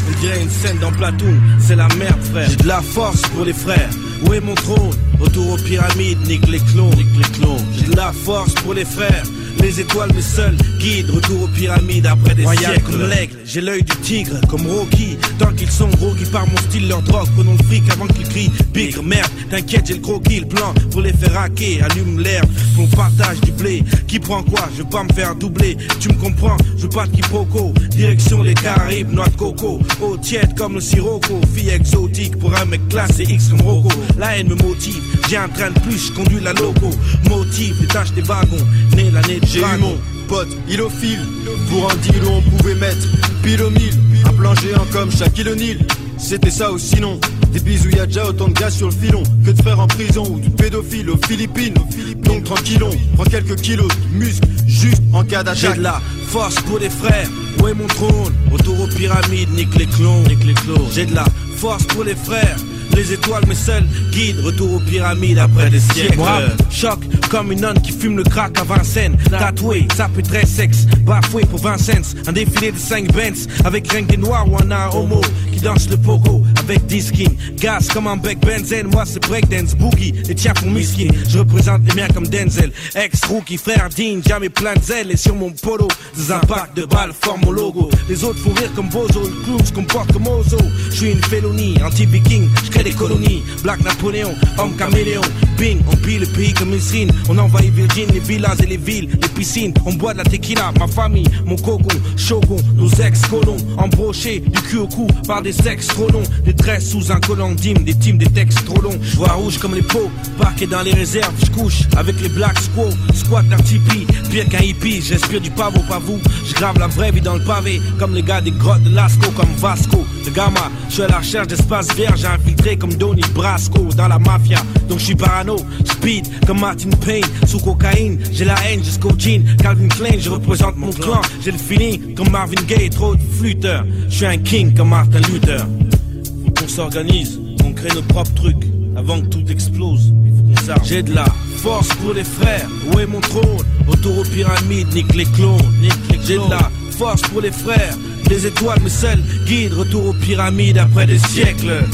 On dirait une scène dans Platoon, c'est la merde frère. J'ai de la force pour les frères. Où est mon trône? Retour aux pyramides, nique les clones, nique les clones. J'ai de la force pour les frères. Les étoiles mes seuls guides, retour aux pyramides après des Royal siècles. comme l'aigle, j'ai l'œil du tigre, comme Rocky. Tant qu'ils sont gros, qui par mon style leur drogue, prenons le fric avant qu'ils crient. Bigre, merde, t'inquiète, j'ai le croquis, le plan pour les faire hacker. Allume l'air, qu'on partage du blé. Qui prend quoi? Je veux pas me faire doubler. Tu me comprends? Je veux pas de quiproquo. Direction les Caraïbes, noix de coco. Eau tiède comme le sirocco. Fille exotique pour un mec classe et X comme Rocco. La haine me motive. J'ai un train de plus, je conduis la loco. Motive tâches des wagons. Né l'année J'ai eu mon pote, il au fil. Pour un deal où on pouvait mettre pile au mille. Un plan géant comme Shaquille O'Neal. C'était ça ou sinon. Des bisous, y a déjà autant de gars sur le filon. Que de frères en prison ou de pédophiles aux Philippines. Donc tranquillon, prends quelques kilos de muscles Juste en cas d'attaque. J'ai de la force pour les frères. Où est mon trône? Retour aux pyramides, nique les clones. J'ai de la force pour les frères les étoiles, mes seuls guides, retour aux pyramides après des siècles. Moi, choc comme une nonne qui fume le crack à Vincennes. Tatoué, ça peut très sexe, bafoué pour 20 cents. Un défilé de 5 Benz avec rien que des noirs ou un homo qui danse le pogo avec 10 skins. Gaz comme un bec benzène, moi c'est breakdance, boogie. Les tiens font miskin, je représente les miens comme Denzel. Ex-rookie, frère Dean, jamais plein de zèle. Et sur mon polo, des impacts de balles forment mon logo. Les autres font rire comme Bozo, le clown se comporte comme Ozo. Je suis une félonie, anti-viking, je crée des colonies. Black Napoléon, homme caméléon. Bing, on pille le pays comme Israël. On envahit Virgin, les villas et les villes, les piscines. On boit de la tequila, ma famille, mon coco, shogun, nos ex-colons. Embrochés du cul au cou des sexes trop longs. Des tresses sous un collant d'hymne, des teams, des textes trop longs. Je vois rouge comme les pots, parqué dans les réserves. Je couche avec les black squaws, squat un tipi. Pire qu'un hippie, j'inspire du pavot, pas vous. Je grave la vraie vie dans le pavé, comme les gars des grottes de Lascaux, comme Vasco. Le gamma, je suis à la recherche d'espace j'ai infiltré comme Donny Brasco dans la mafia. Donc je suis parano, speed comme Martin Payne, sous cocaïne. J'ai la haine jusqu'au jean, Calvin Klein, je représente mon clan. J'ai le feeling comme Marvin Gaye, trop de flûteurs. Je suis un king comme Martin Luther. Faut qu'on s'organise, qu'on crée nos propres trucs. Avant que tout explose. J'ai de la force pour les frères, où est mon trône? Autour aux pyramides, nique les clones, J'ai de la force pour les frères, les étoiles mes seuls guides. Retour aux pyramides après des siècles.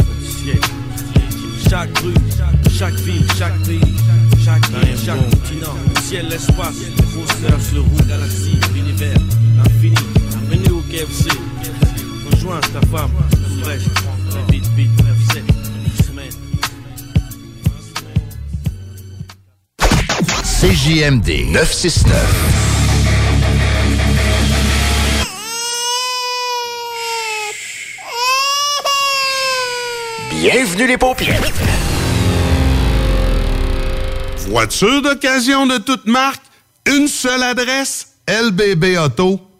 Chaque rue, chaque ville, chaque pays, chaque île, chaque continent, le ciel, l'espace, les grosseurs sur le roue, galaxie, l'univers, l'infini. Bienvenue au KFC. Rejoins ta femme, tout fraîche, très vite, vite, 9-7, une semaine. CJMD 969. Bienvenue les paupières. Voiture d'occasion de toute marque, une seule adresse, lbbauto.com.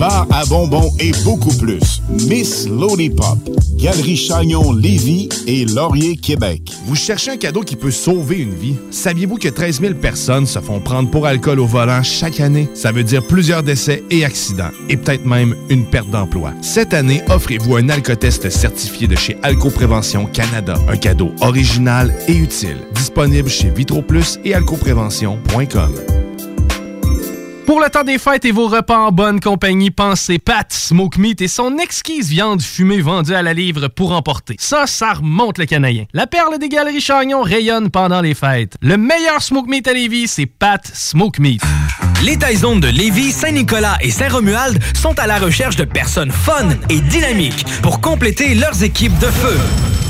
bar à bonbons et beaucoup plus. Miss Lollipop, Galerie Chagnon Lévis et Laurier Québec. Vous cherchez un cadeau qui peut sauver une vie? Saviez-vous que 13 000 personnes se font prendre pour alcool au volant chaque année? Ça veut dire plusieurs décès et accidents, et peut-être même une perte d'emploi. Cette année, offrez-vous un alcotest certifié de chez Alcoprévention Canada. Un cadeau original et utile. Disponible chez VitroPlus et alcoprévention.com. Pour le temps des fêtes et vos repas en bonne compagnie, pensez Pat Smoke Meat et son exquise viande fumée vendue à la livre pour emporter. Ça, ça remonte le canadien. La perle des galeries Chagnon rayonne pendant les fêtes. Le meilleur Smoke Meat à Lévis, c'est Pat Smoke Meat. Les Taizones de Lévis, Saint-Nicolas et Saint-Romuald sont à la recherche de personnes fun et dynamiques pour compléter leurs équipes de feu.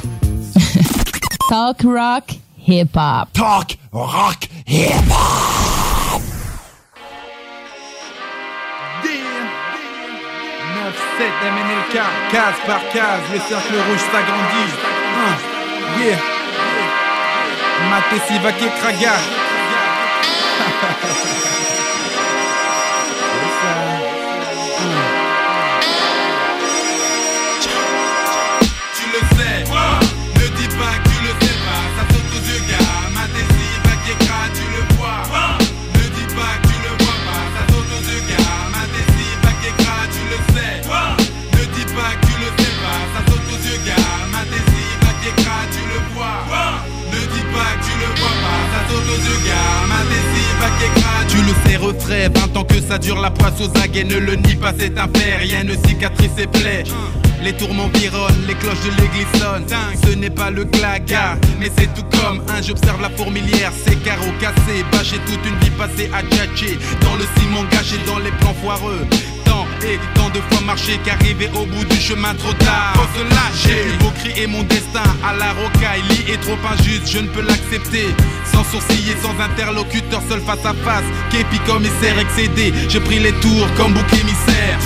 Talk rock hip hop. Talk rock hip hop. 9-7 MNLK, case par case, le cercle rouge s'agrandit. Hein, yeah. Matessi Vaké Kraga. Tu le sais, retrait, 20 ans que ça dure la poisse aux aguets, ne le nie pas, c'est un fait, rien ne cicatrice et plaie. Les tourments vironnent, les cloches de l'église sonnent. Ce n'est pas le claga, mais c'est tout comme un. J'observe la fourmilière, ses carreaux cassés, bâchés toute une vie passée à tchatcher. Dans le ciment gâché, dans les plans foireux. Et tant de fois marché qu'arrivé au bout du chemin trop tard. Faut se lâcher. J'ai beau crier mon destin à la rocaille. Est trop injuste, je ne peux l'accepter. Sans sourciller, sans interlocuteur, seul face à face. Képi commissaire excédé. J'ai pris les tours comme bouc émissaire.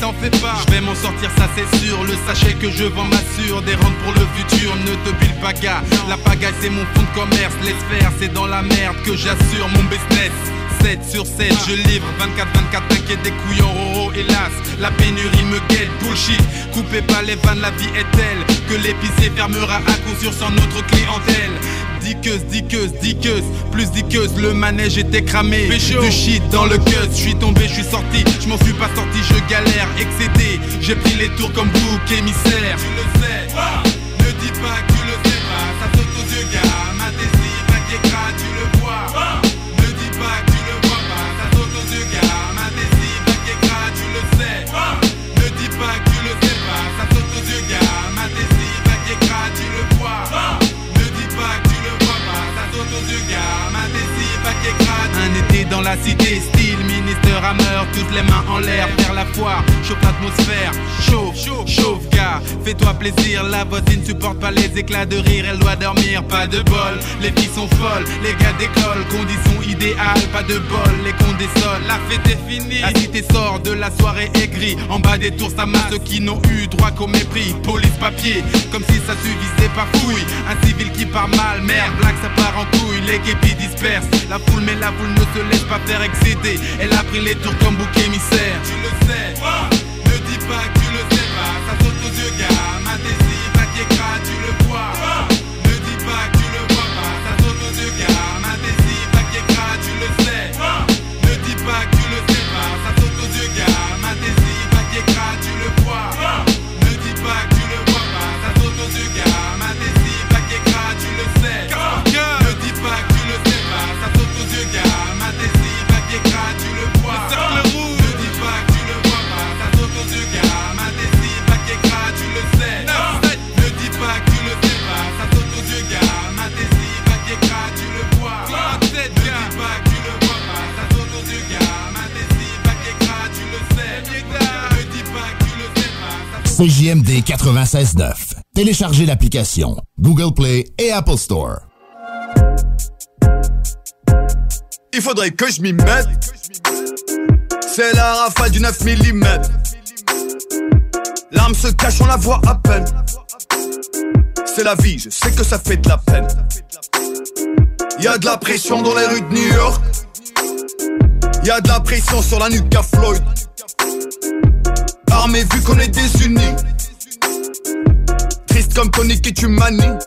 T'en fais pas, je vais m'en sortir, ça c'est sûr. Le sachet que je vends m'assure des rentes pour le futur. Ne te pile pas, gars. La pagaille, c'est mon fonds de commerce. Laisse faire, c'est dans la merde que j'assure mon business. 7 sur 7, je livre 24-24, t'inquiète des couillons, oh, oh, hélas. La pénurie me guette, bullshit. Coupez pas les vannes, la vie est telle que l'épicier fermera à coup sûr sans notre clientèle. Diqueuse, diqueuse, diqueuse, plus diqueuse, le manège était cramé. Du shit dans le cut, je suis tombé, je suis sorti, je m'en suis pas sorti, je galère, excédé. J'ai pris les tours comme bouc émissaire. tu le sais. Ne dis pas que dans la cité, style Mister Hammer, toutes les mains en l'air, vers la foire, chauffe l'atmosphère, chauffe, chauffe, gars, fais-toi plaisir, la voisine supporte pas les éclats de rire, elle doit dormir, pas de bol, les filles sont folles, les gars d'école, conditions idéales, pas de bol, les cons des sols, la fête est finie, la cité sort de la soirée aigrie, en bas des tours ça masse ceux qui n'ont eu droit qu'au mépris, police papier, comme si ça suffisait pas fouille, un civil qui part mal, merde, black ça part en couille, les guépis dispersent, la foule mais la foule ne se laisse pas faire excéder, elle a pris les tours comme bouc émissaire, tu le sais, ne dis pas CJMD 96.9. Téléchargez l'application Google Play et Apple Store. Il faudrait que je m'y mette. C'est la rafale du 9 mm. L'arme se cache, on la voit à peine. C'est la vie, je sais que ça fait de la peine. Y a de la pression dans les rues de New York. Y a de la pression sur la nuque à Floyd. Armé vu qu'on est désunis. Triste comme Tony qui tu manies.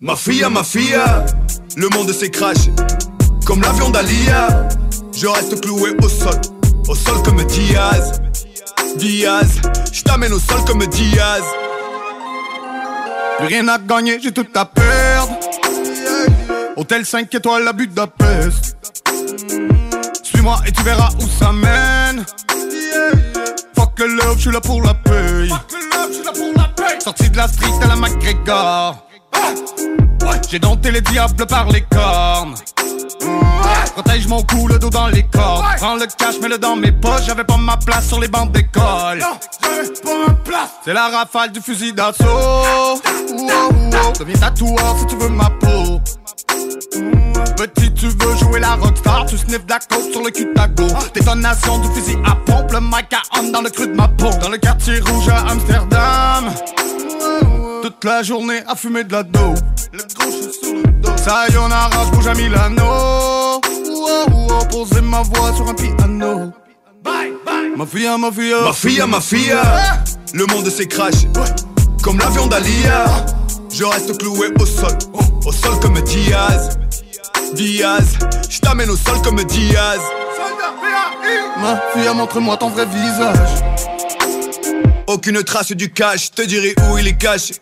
Ma fille, ma fille, le monde craché Comme l'avion d'Alia Je reste cloué au sol. Au sol comme Diaz. Diaz Je t'amène au sol comme Diaz. Plus rien à gagner, j'ai tout à perdre. Hôtel 5 étoiles, la Budapest Suis-moi et tu verras où ça mène. Fuck love, je suis là pour la paye Sorti de la street à la McGregor j'ai dompté les diables par les cornes. Protège mon cou, le dos dans les cordes. Prends le cash, mets-le dans mes poches. J'avais pas ma place sur les bancs d'école. C'est la rafale du fusil d'assaut. Deviens tatoueur si tu veux ma peau. Petit, tu veux jouer la rockstar, tu sniffes de la sur le cul de ta go. Détonation du fusil à pompe, le mic à on dans le creux de ma peau. Dans le quartier rouge à Amsterdam. Toute la journée à fumer de la dope. Le gros sur le dos. Sayonara, bouge à Milano. poser ma voix sur un piano. Bye, bye. Ma fille, ma fille, ma fille, ma fille. Le monde s'est craché. Comme l'avion d'Alia. Je reste cloué au sol. Au sol comme Diaz. Diaz. Je t'amène au sol comme Diaz. Ma fille, montre-moi ton vrai visage. Aucune trace du cash, te dirai où il est caché.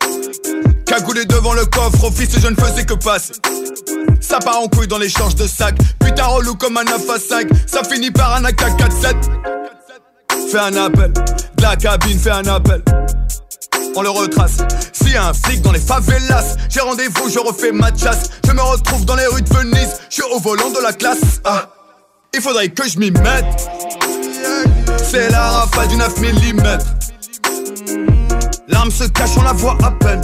Cagoulé devant le coffre, office je ne faisais que passer. Ça part en couille dans l'échange de sacs. Putain relou comme un 9 à 5. Ça finit par un AK-47. Fais un appel, de la cabine, fais un appel. On le retrace. S'il y a un flic dans les favelas, j'ai rendez-vous, je refais ma chasse. Je me retrouve dans les rues de Venise, je suis au volant de la classe. Ah, il faudrait que je m'y mette. C'est la rafale du 9 mm. L'arme se cache, on la voit à peine.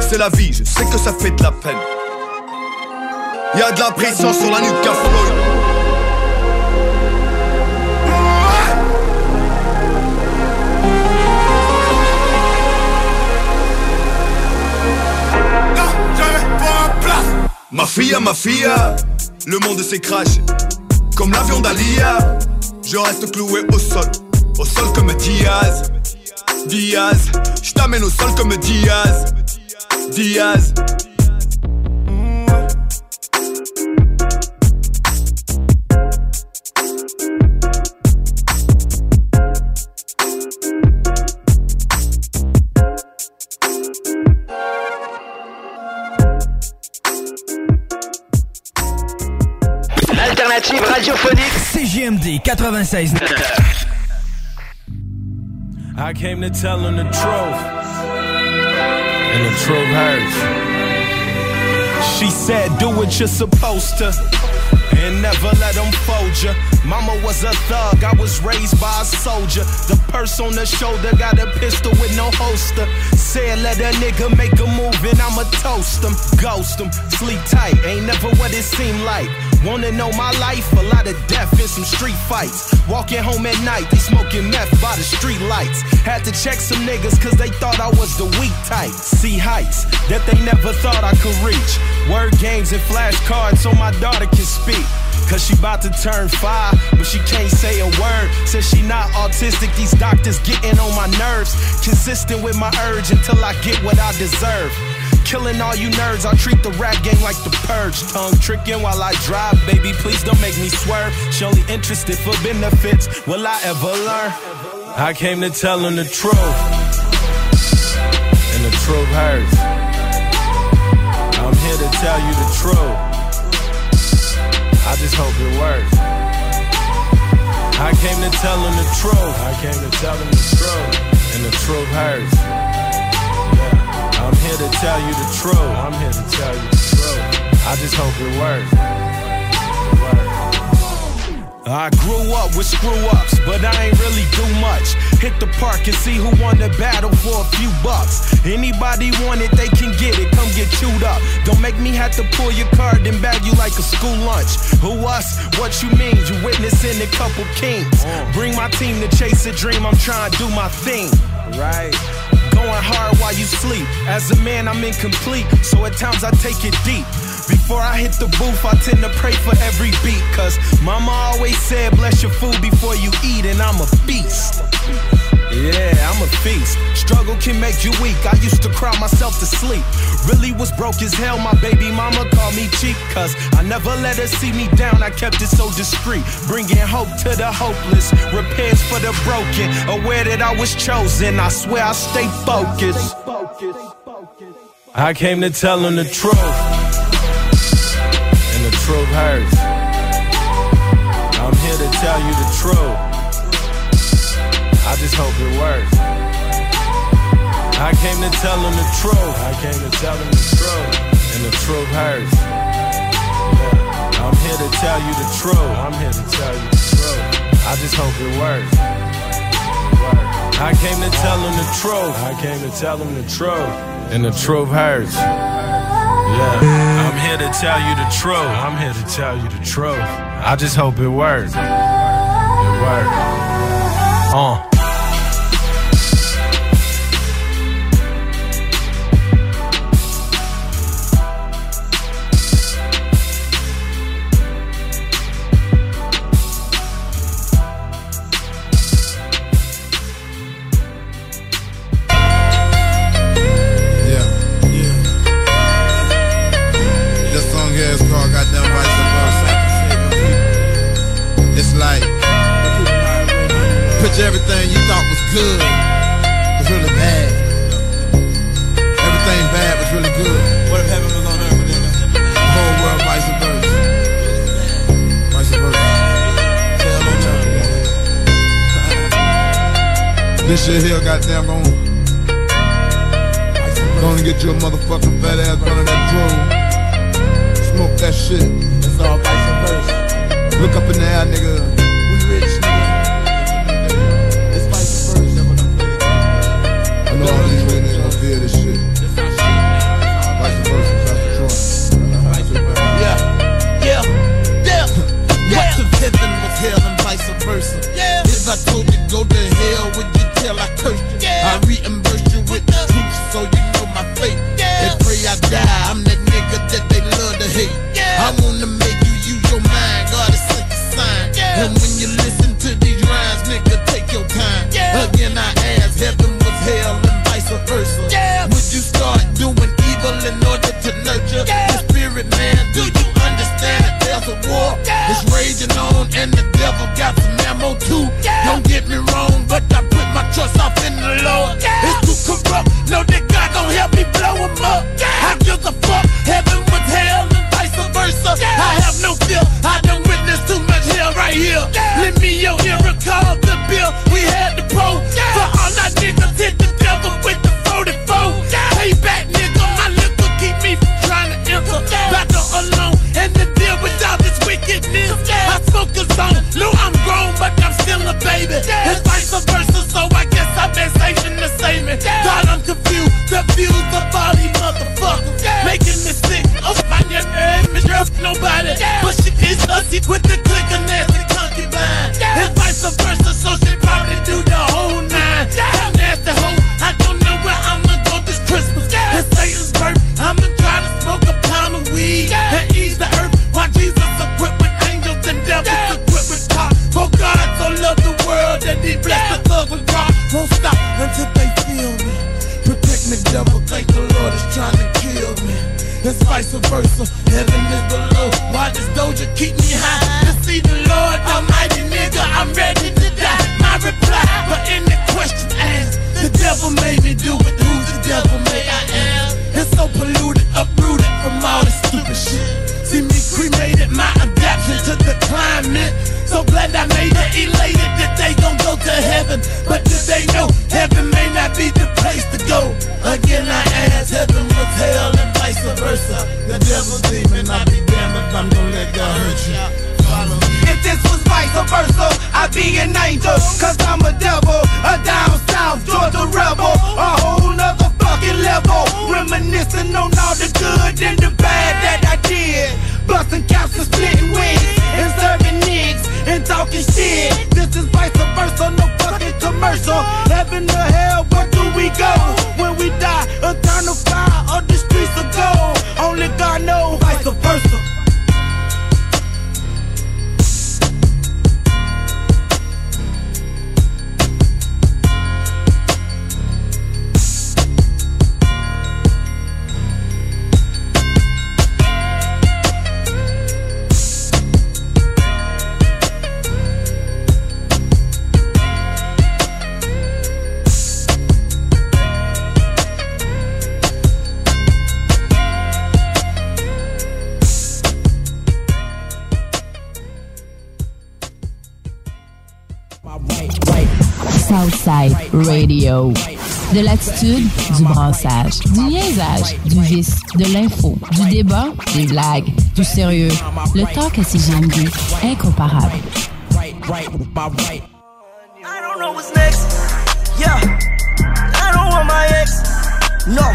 C'est la vie, je sais que ça fait de la peine. Y'a de la pression sur la nuque à Floyd. Ma fille, ma fille, le monde craché Comme l'avion d'Alia Je reste cloué au sol Au sol comme Diaz Diaz Je t'amène au sol comme Diaz. Diaz. L'alternative radiophonique. CGMD 96. I came to tell him the truth. And the truth hurts. She said, Do what you're supposed to. and never let them fold ya. Mama was a thug, I was raised by a soldier. The purse on the shoulder got a pistol with no holster. Said let a nigga make a move and I'ma toast him, ghost him, sleep tight, ain't never what it seemed like. Wanna know my life? A lot of death and some street fights. Walking home at night, they smoking meth by the street lights. Had to check some niggas cause they thought I was the weak type. See heights that they never thought I could reach. Word games and flashcards so my daughter can speak. Cause she about to turn five, but she can't say a word. Says she not autistic, these doctors getting on my nerves. Consistent with my urge until I get what I deserve. Killing all you nerds, I'll treat the rap game like the purge. Tongue tricking while I drive, baby, please don't make me swerve. She only interested for benefits, will I ever learn? I came to tell him the truth, and the truth hurts. I'm here to tell you the truth. I just hope it works. I came to tell him the truth. I came to tell him the truth, and the truth hurts. I'm here to tell you the truth. I'm here to tell you the truth. I just hope it works. It works. I grew up with screw ups, but I ain't really do much. Hit the park and see who won the battle for a few bucks. Anybody want it, they can get it. Come get chewed up. Don't make me have to pull your card and bag you like a school lunch. Who us? What you mean? You witnessing a couple kings. Mm. Bring my team to chase a dream. I'm trying to do my thing. Right. Going hard while you sleep. As a man, I'm incomplete, so at times I take it deep. Before I hit the booth, I tend to pray for every beat. Cause mama always said, bless your food before you eat, and I'm a feast. Yeah, I'm a feast. Struggle can make you weak. I used to cry myself to sleep. Really was broke as hell. My baby mama called me cheap. Cause I never let her see me down. I kept it so discreet. Bringing hope to the hopeless. Repairs for the broken. Aware that I was chosen. I swear I stay focused. I came to tell him the truth. And the truth hurts. I'm here to tell you the truth. I just hope it works. I came to tell him the truth. I came to tell him the truth. And the truth hurts. Yeah. I'm here to tell you the truth. I'm here to tell you the truth. I just hope it works. I came to tell him the truth. I came to tell him the truth. And the truth hurts. Yeah. I'm here to tell you the truth. I'm here to tell you the truth. I just hope it works. It works. know De l'attitude, du brassage, du liaisage, du vice, de l'info, du débat, des blagues, du sérieux. Le talk à CGMD, incomparable. No,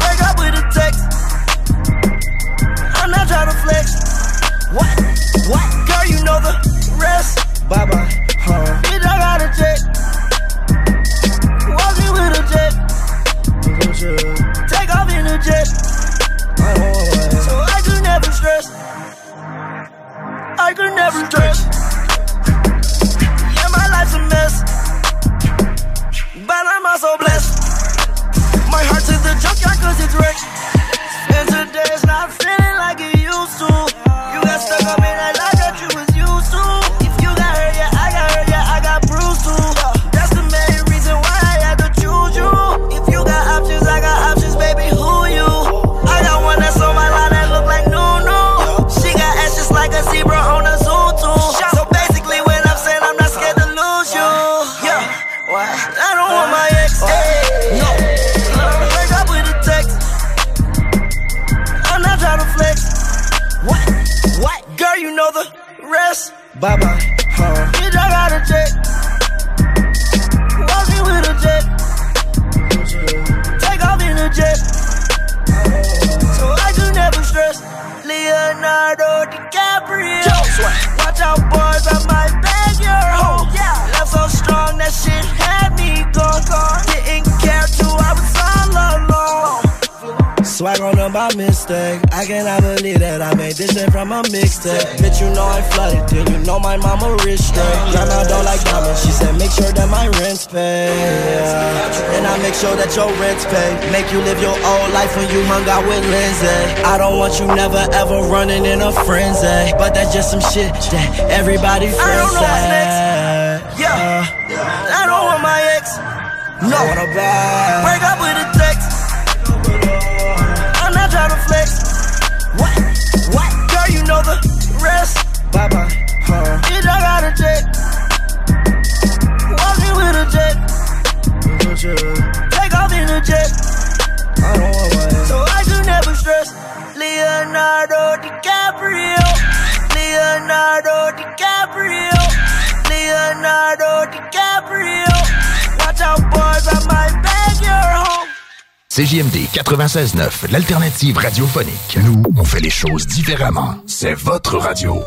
break up with a text. I'm not trying to flex. What? What? Girl, you know the rest. Bye bye. your rent pay. Make you live your old life when you hung out with Lindsay. I don't want you never ever running in a frenzy. But that's just some shit that everybody friends I don't know what's next. Yeah. Uh, I don't want my ex. No. Break up with a CJMD 96.9, l'alternative radiophonique. Nous, on fait les choses différemment. C'est votre radio.